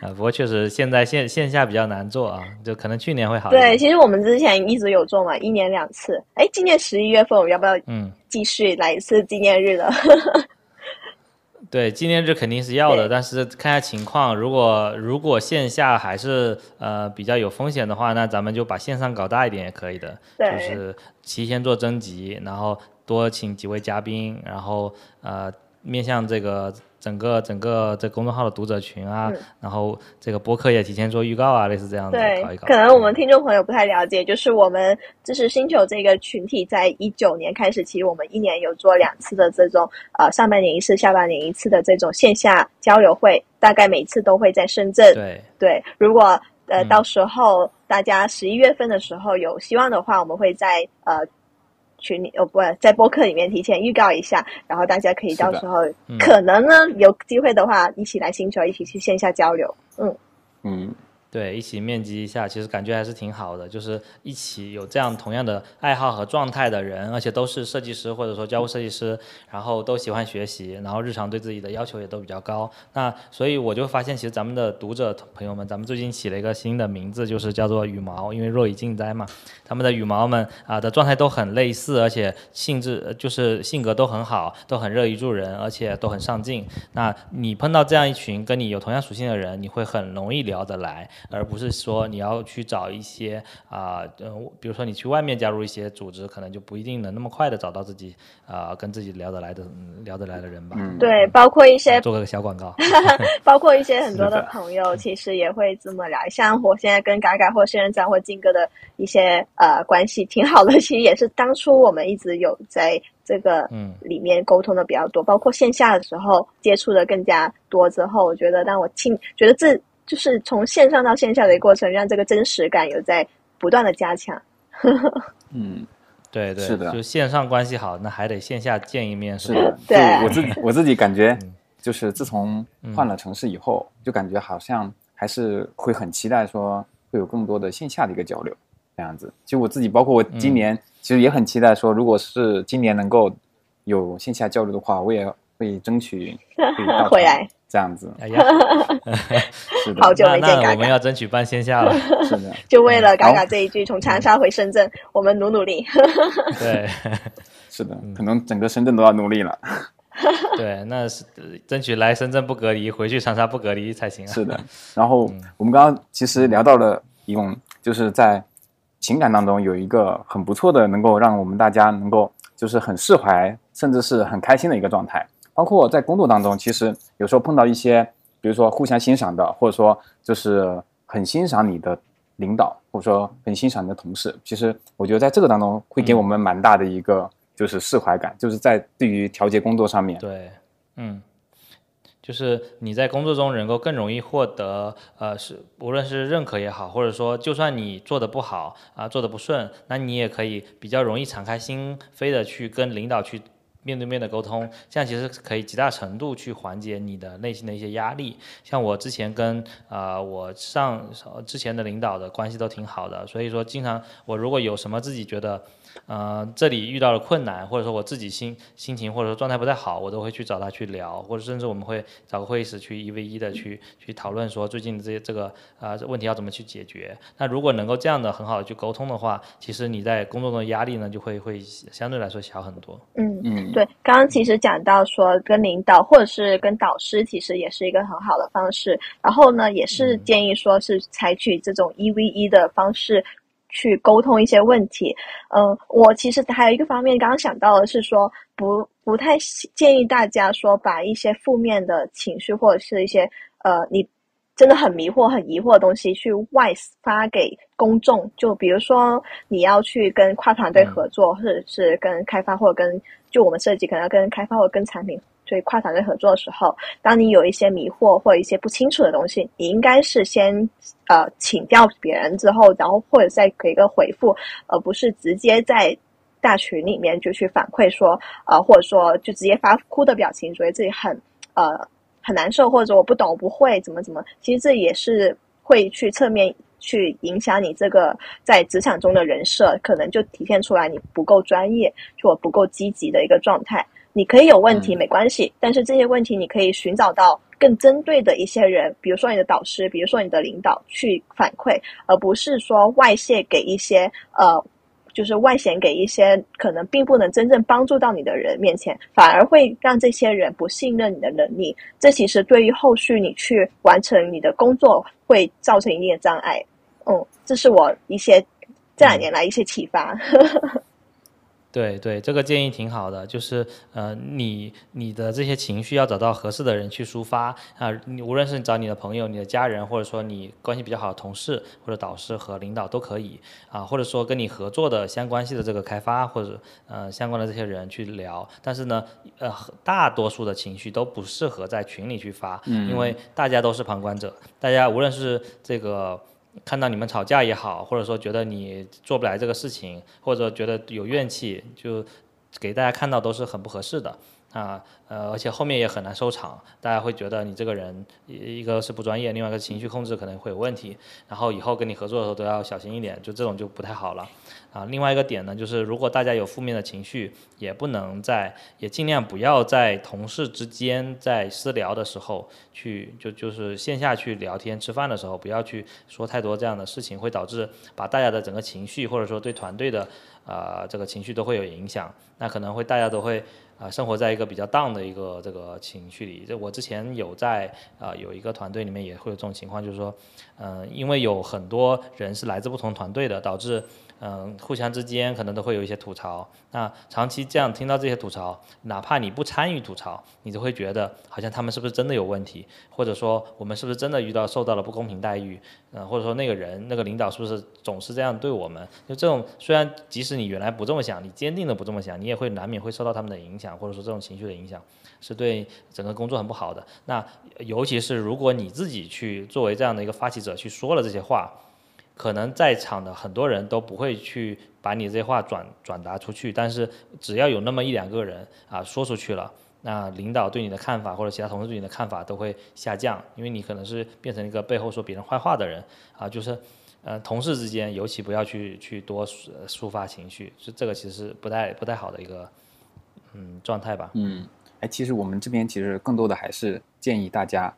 啊，不过确实现在线线下比较难做啊，就可能去年会好。对，其实我们之前一直有做嘛，一年两次。哎，今年十一月份我们要不要嗯继续来一次纪念日了？对，纪念日肯定是要的，但是看下情况，如果如果线下还是呃比较有风险的话，那咱们就把线上搞大一点也可以的，就是提前做征集，然后多请几位嘉宾，然后呃面向这个。整个整个这公众号的读者群啊，然后这个播客也提前做预告啊，类似这样子搞一搞。可能我们听众朋友不太了解，就是我们知识星球这个群体，在一九年开始，其实我们一年有做两次的这种呃上半年一次、下半年一次的这种线下交流会，大概每次都会在深圳。对对，如果呃到时候大家十一月份的时候有希望的话，我们会在呃。群里哦不在播客里面提前预告一下，然后大家可以到时候可能呢有机会的话，一起来星球，一起去线下交流。嗯嗯。对，一起面基一下，其实感觉还是挺好的。就是一起有这样同样的爱好和状态的人，而且都是设计师或者说交互设计师，然后都喜欢学习，然后日常对自己的要求也都比较高。那所以我就发现，其实咱们的读者朋友们，咱们最近起了一个新的名字，就是叫做羽毛，因为若以静哉嘛，他们的羽毛们啊的状态都很类似，而且性质就是性格都很好，都很乐于助人，而且都很上进。那你碰到这样一群跟你有同样属性的人，你会很容易聊得来。而不是说你要去找一些啊，嗯，比如说你去外面加入一些组织，可能就不一定能那么快的找到自己啊，跟自己聊得来的聊得来的人吧。对，包括一些做个小广告，包括一些很多的朋友，其实也会这么聊。像我现在跟嘎嘎或仙人掌或金哥的一些呃关系挺好的，其实也是当初我们一直有在这个嗯里面沟通的比较多，包括线下的时候接触的更加多之后，我觉得让我亲觉得这。就是从线上到线下的一个过程，让这个真实感有在不断的加强。嗯，对对，是的，就线上关系好，那还得线下见一面。是的，对，我自我自己感觉，就是自从换了城市以后，就感觉好像还是会很期待说会有更多的线下的一个交流这样子。其实我自己，包括我今年，其实也很期待说，如果是今年能够有线下交流的话，我也会争取 回来。这样子，哎呀，是的，好久没见嘎嘎，我们要争取办线下了，是的，就为了嘎嘎这一句，从长沙回深圳，我们努努力。对，是的，可能整个深圳都要努力了。对，那是争取来深圳不隔离，回去长沙不隔离才行啊。是的，然后我们刚刚其实聊到了一共，就是在情感当中有一个很不错的，能够让我们大家能够就是很释怀，甚至是很开心的一个状态。包括在工作当中，其实有时候碰到一些，比如说互相欣赏的，或者说就是很欣赏你的领导，或者说很欣赏你的同事，其实我觉得在这个当中会给我们蛮大的一个就是释怀感，就是在对于调节工作上面。对，嗯，就是你在工作中能够更容易获得，呃，是无论是认可也好，或者说就算你做的不好啊，做的不顺，那你也可以比较容易敞开心扉的去跟领导去。面对面的沟通，这样其实可以极大程度去缓解你的内心的一些压力。像我之前跟啊我上之前的领导的关系都挺好的，所以说经常我如果有什么自己觉得。呃，这里遇到了困难，或者说我自己心心情或者说状态不太好，我都会去找他去聊，或者甚至我们会找个会议室去一 v 一的去去讨论说最近这些这个呃问题要怎么去解决。那如果能够这样的很好的去沟通的话，其实你在工作中的压力呢就会会相对来说小很多。嗯嗯，对，刚刚其实讲到说跟领导或者是跟导师，其实也是一个很好的方式。然后呢，也是建议说是采取这种一 v 一的方式。去沟通一些问题，嗯，我其实还有一个方面，刚刚想到的是说，不不太建议大家说把一些负面的情绪或者是一些呃，你真的很迷惑、很疑惑的东西去外发给公众。就比如说你要去跟跨团队合作，或者是跟开发或者跟就我们设计可能要跟开发或者跟产品。所以跨团队合作的时候，当你有一些迷惑或者一些不清楚的东西，你应该是先呃请教别人之后，然后或者再给一个回复，而不是直接在大群里面就去反馈说呃或者说就直接发哭的表情，觉得自己很呃很难受，或者我不懂不会怎么怎么。其实这也是会去侧面去影响你这个在职场中的人设，可能就体现出来你不够专业，或不够积极的一个状态。你可以有问题没关系，但是这些问题你可以寻找到更针对的一些人，比如说你的导师，比如说你的领导去反馈，而不是说外泄给一些呃。就是外显给一些可能并不能真正帮助到你的人面前，反而会让这些人不信任你的能力。这其实对于后续你去完成你的工作会造成一定的障碍。嗯，这是我一些这两年来一些启发。对对，这个建议挺好的，就是呃，你你的这些情绪要找到合适的人去抒发啊，你无论是找你的朋友、你的家人，或者说你关系比较好的同事或者导师和领导都可以啊，或者说跟你合作的相关系的这个开发或者呃相关的这些人去聊，但是呢，呃，大多数的情绪都不适合在群里去发，因为大家都是旁观者，大家无论是这个。看到你们吵架也好，或者说觉得你做不来这个事情，或者觉得有怨气，就给大家看到都是很不合适的。啊。呃，而且后面也很难收场，大家会觉得你这个人一个是不专业，另外一个情绪控制可能会有问题，然后以后跟你合作的时候都要小心一点，就这种就不太好了。啊，另外一个点呢，就是如果大家有负面的情绪，也不能在，也尽量不要在同事之间在私聊的时候去，就就是线下去聊天吃饭的时候，不要去说太多这样的事情，会导致把大家的整个情绪或者说对团队的啊这个情绪都会有影响，那可能会大家都会。啊，生活在一个比较 down 的一个这个情绪里。这我之前有在啊有一个团队里面也会有这种情况，就是说，嗯，因为有很多人是来自不同团队的，导致。嗯，互相之间可能都会有一些吐槽。那长期这样听到这些吐槽，哪怕你不参与吐槽，你都会觉得好像他们是不是真的有问题，或者说我们是不是真的遇到受到了不公平待遇？嗯，或者说那个人那个领导是不是总是这样对我们？就这种，虽然即使你原来不这么想，你坚定的不这么想，你也会难免会受到他们的影响，或者说这种情绪的影响，是对整个工作很不好的。那尤其是如果你自己去作为这样的一个发起者去说了这些话。可能在场的很多人都不会去把你这些话转转达出去，但是只要有那么一两个人啊说出去了，那领导对你的看法或者其他同事对你的看法都会下降，因为你可能是变成一个背后说别人坏话的人啊，就是呃同事之间尤其不要去去多抒发情绪，是这个其实不太不太好的一个嗯状态吧。嗯，哎，其实我们这边其实更多的还是建议大家，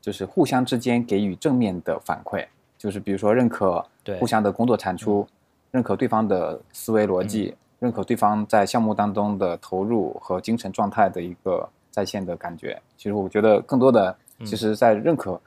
就是互相之间给予正面的反馈。就是比如说认可互相的工作产出，认可对方的思维逻辑，认可对方在项目当中的投入和精神状态的一个在线的感觉。其实我觉得更多的，其实在认可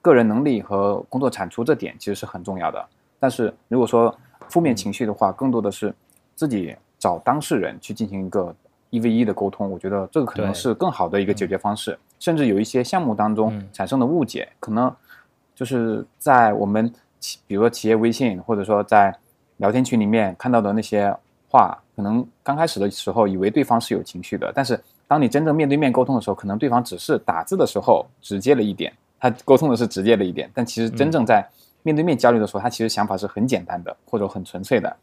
个人能力和工作产出这点其实是很重要的。但是如果说负面情绪的话，更多的是自己找当事人去进行一个一 v 一的沟通。我觉得这个可能是更好的一个解决方式。甚至有一些项目当中产生的误解，可能。就是在我们企，比如说企业微信，或者说在聊天群里面看到的那些话，可能刚开始的时候以为对方是有情绪的，但是当你真正面对面沟通的时候，可能对方只是打字的时候直接了一点，他沟通的是直接了一点，但其实真正在面对面交流的时候，他其实想法是很简单的，或者很纯粹的。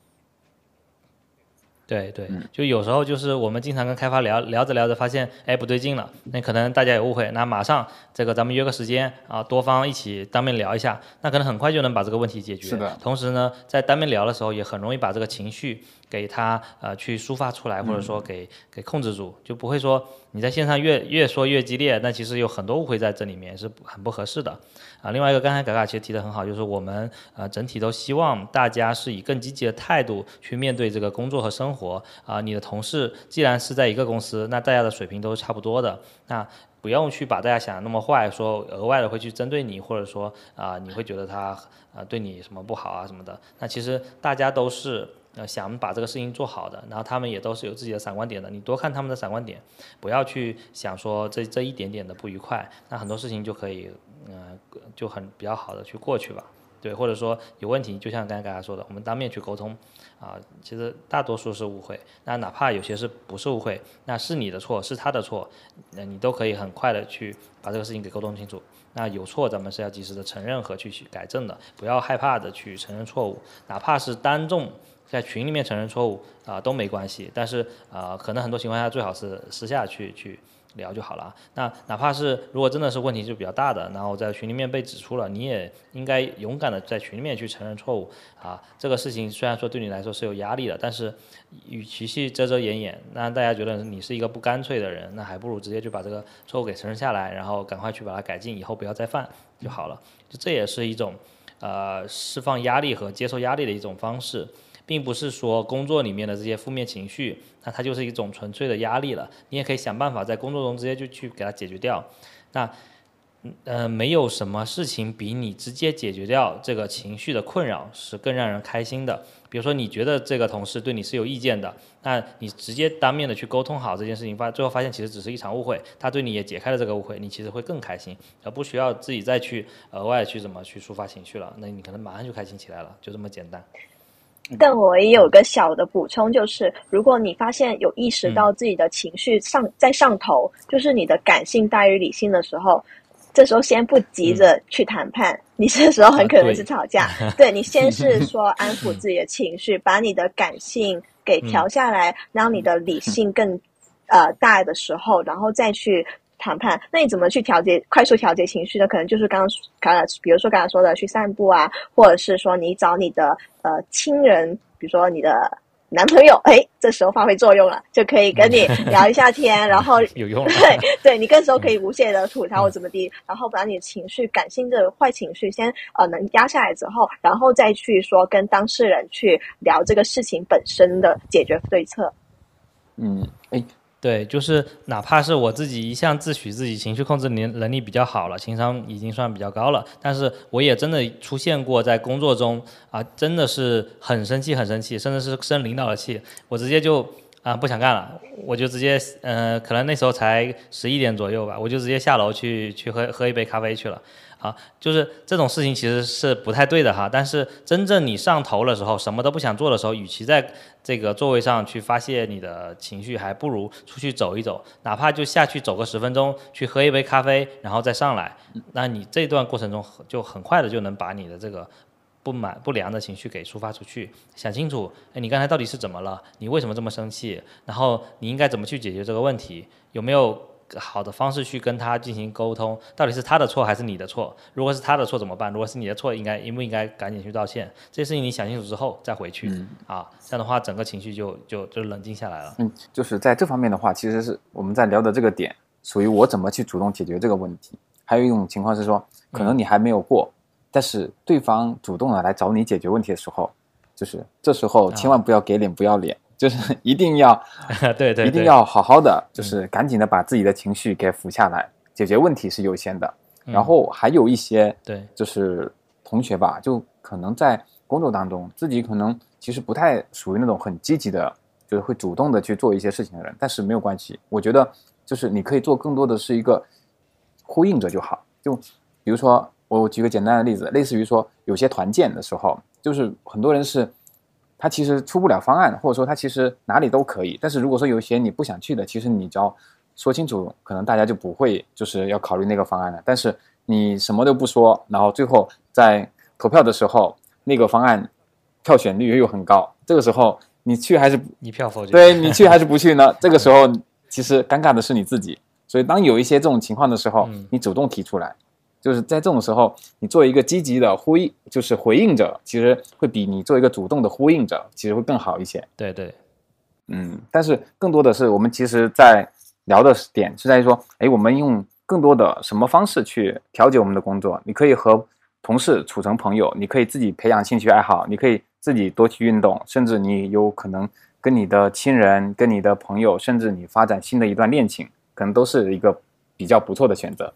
对对，就有时候就是我们经常跟开发聊聊着聊着，发现哎不对劲了，那可能大家有误会，那马上这个咱们约个时间啊，多方一起当面聊一下，那可能很快就能把这个问题解决。是的。同时呢，在当面聊的时候，也很容易把这个情绪给他呃去抒发出来，或者说给给控制住，就不会说你在线上越越说越激烈，那其实有很多误会在这里面是很不合适的。啊，另外一个刚才嘎嘎其实提的很好，就是我们呃整体都希望大家是以更积极的态度去面对这个工作和生活啊。你的同事既然是在一个公司，那大家的水平都是差不多的，那不用去把大家想的那么坏，说额外的会去针对你，或者说啊你会觉得他啊对你什么不好啊什么的。那其实大家都是。呃，想把这个事情做好的，然后他们也都是有自己的闪光点的。你多看他们的闪光点，不要去想说这这一点点的不愉快，那很多事情就可以，嗯，就很比较好的去过去吧。对，或者说有问题，就像刚才大家说的，我们当面去沟通，啊，其实大多数是误会。那哪怕有些是不是误会，那是你的错，是他的错，那你都可以很快的去把这个事情给沟通清楚。那有错，咱们是要及时的承认和去改正的，不要害怕的去承认错误，哪怕是当众。在群里面承认错误啊都没关系，但是啊可能很多情况下最好是私下去去聊就好了。那哪怕是如果真的是问题就比较大的，然后在群里面被指出了，你也应该勇敢的在群里面去承认错误啊。这个事情虽然说对你来说是有压力的，但是与其去遮遮掩掩，让大家觉得你是一个不干脆的人，那还不如直接就把这个错误给承认下来，然后赶快去把它改进，以后不要再犯就好了。就这也是一种呃释放压力和接受压力的一种方式。并不是说工作里面的这些负面情绪，那它就是一种纯粹的压力了。你也可以想办法在工作中直接就去给它解决掉。那，呃，没有什么事情比你直接解决掉这个情绪的困扰是更让人开心的。比如说，你觉得这个同事对你是有意见的，那你直接当面的去沟通好这件事情，发最后发现其实只是一场误会，他对你也解开了这个误会，你其实会更开心，而不需要自己再去额外去怎么去抒发情绪了。那你可能马上就开心起来了，就这么简单。但我也有个小的补充，就是如果你发现有意识到自己的情绪上在上头，就是你的感性大于理性的时候，这时候先不急着去谈判，你这时候很可能是吵架。对你先是 说安抚自己的情绪，把你的感性给调下来，让你的理性更呃大的时候，然后再去。谈判，那你怎么去调节、快速调节情绪呢？可能就是刚刚刚才，比如说刚才说的去散步啊，或者是说你找你的呃亲人，比如说你的男朋友，哎，这时候发挥作用了，就可以跟你 聊一下天，然后有用。对对，你更时候可以无限的吐槽我怎么地，然后把你的情绪、感性的坏情绪先呃能压下来之后，然后再去说跟当事人去聊这个事情本身的解决对策。嗯，哎。对，就是哪怕是我自己一向自诩自己情绪控制能能力比较好了，情商已经算比较高了，但是我也真的出现过在工作中啊，真的是很生气很生气，甚至是生领导的气，我直接就啊不想干了，我就直接呃，可能那时候才十一点左右吧，我就直接下楼去去喝喝一杯咖啡去了。啊，就是这种事情其实是不太对的哈。但是真正你上头的时候，什么都不想做的时候，与其在这个座位上去发泄你的情绪，还不如出去走一走，哪怕就下去走个十分钟，去喝一杯咖啡，然后再上来。那你这段过程中就很快的就能把你的这个不满、不良的情绪给抒发出去。想清楚，哎，你刚才到底是怎么了？你为什么这么生气？然后你应该怎么去解决这个问题？有没有？好的方式去跟他进行沟通，到底是他的错还是你的错？如果是他的错怎么办？如果是你的错，应该应不应该赶紧去道歉？这些事情你想清楚之后再回去啊，这样的话整个情绪就就就冷静下来了。嗯，就是在这方面的话，其实是我们在聊的这个点，属于我怎么去主动解决这个问题。还有一种情况是说，可能你还没有过，但是对方主动的来找你解决问题的时候，就是这时候千万不要给脸不要脸。就是一定要，对对，一定要好好的，就是赶紧的把自己的情绪给抚下来，解决问题是优先的。然后还有一些，对，就是同学吧，就可能在工作当中，自己可能其实不太属于那种很积极的，就是会主动的去做一些事情的人。但是没有关系，我觉得就是你可以做更多的是一个呼应者就好。就比如说，我举个简单的例子，类似于说有些团建的时候，就是很多人是。他其实出不了方案，或者说他其实哪里都可以。但是如果说有一些你不想去的，其实你只要说清楚，可能大家就不会就是要考虑那个方案了。但是你什么都不说，然后最后在投票的时候，那个方案票选率又很高，这个时候你去还是一票否决？对你去还是不去呢？这个时候其实尴尬的是你自己。所以当有一些这种情况的时候，你主动提出来。就是在这种时候，你做一个积极的呼应，就是回应者，其实会比你做一个主动的呼应者，其实会更好一些。对对，嗯，但是更多的是我们其实在聊的点是在于说，哎，我们用更多的什么方式去调节我们的工作？你可以和同事处成朋友，你可以自己培养兴趣爱好，你可以自己多去运动，甚至你有可能跟你的亲人、跟你的朋友，甚至你发展新的一段恋情，可能都是一个比较不错的选择。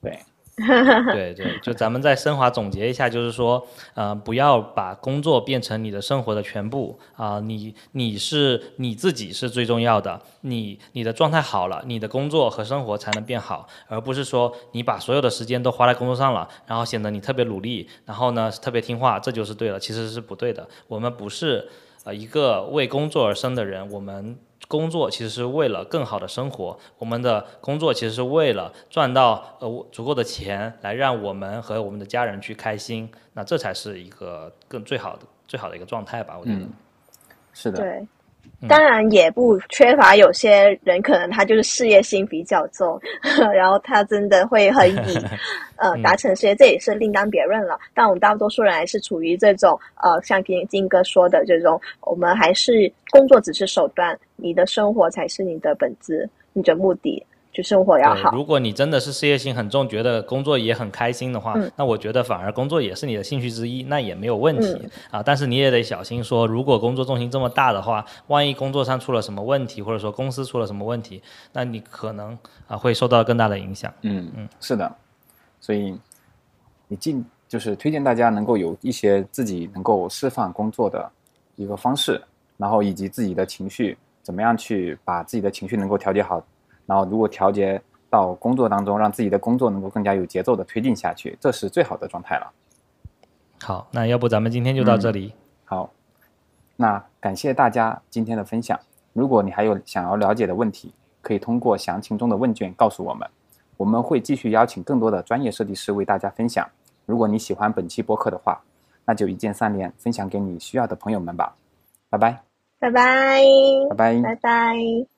对。对对，就咱们再升华总结一下，就是说，呃，不要把工作变成你的生活的全部啊，你你是你自己是最重要的，你你的状态好了，你的工作和生活才能变好，而不是说你把所有的时间都花在工作上了，然后显得你特别努力，然后呢特别听话，这就是对了，其实是不对的。我们不是呃一个为工作而生的人，我们。工作其实是为了更好的生活，我们的工作其实是为了赚到呃足够的钱，来让我们和我们的家人去开心，那这才是一个更最好的最好的一个状态吧，我觉得。是的。对。当然也不缺乏有些人，可能他就是事业心比较重，然后他真的会很以 呃达成事业，这也是另当别论了。但我们大多数人还是处于这种呃，像金金哥说的这种，我们还是工作只是手段，你的生活才是你的本质，你的目的。就生活要好。如果你真的是事业心很重，觉得工作也很开心的话，那我觉得反而工作也是你的兴趣之一，那也没有问题啊。但是你也得小心说，如果工作重心这么大的话，万一工作上出了什么问题，或者说公司出了什么问题，那你可能啊会受到更大的影响。嗯嗯，是的。所以你尽就是推荐大家能够有一些自己能够释放工作的一个方式，然后以及自己的情绪怎么样去把自己的情绪能够调节好。然后，如果调节到工作当中，让自己的工作能够更加有节奏的推进下去，这是最好的状态了。好，那要不咱们今天就到这里。好，那感谢大家今天的分享。如果你还有想要了解的问题，可以通过详情中的问卷告诉我们，我们会继续邀请更多的专业设计师为大家分享。如果你喜欢本期播客的话，那就一键三连，分享给你需要的朋友们吧。拜拜，拜拜，拜拜，拜拜。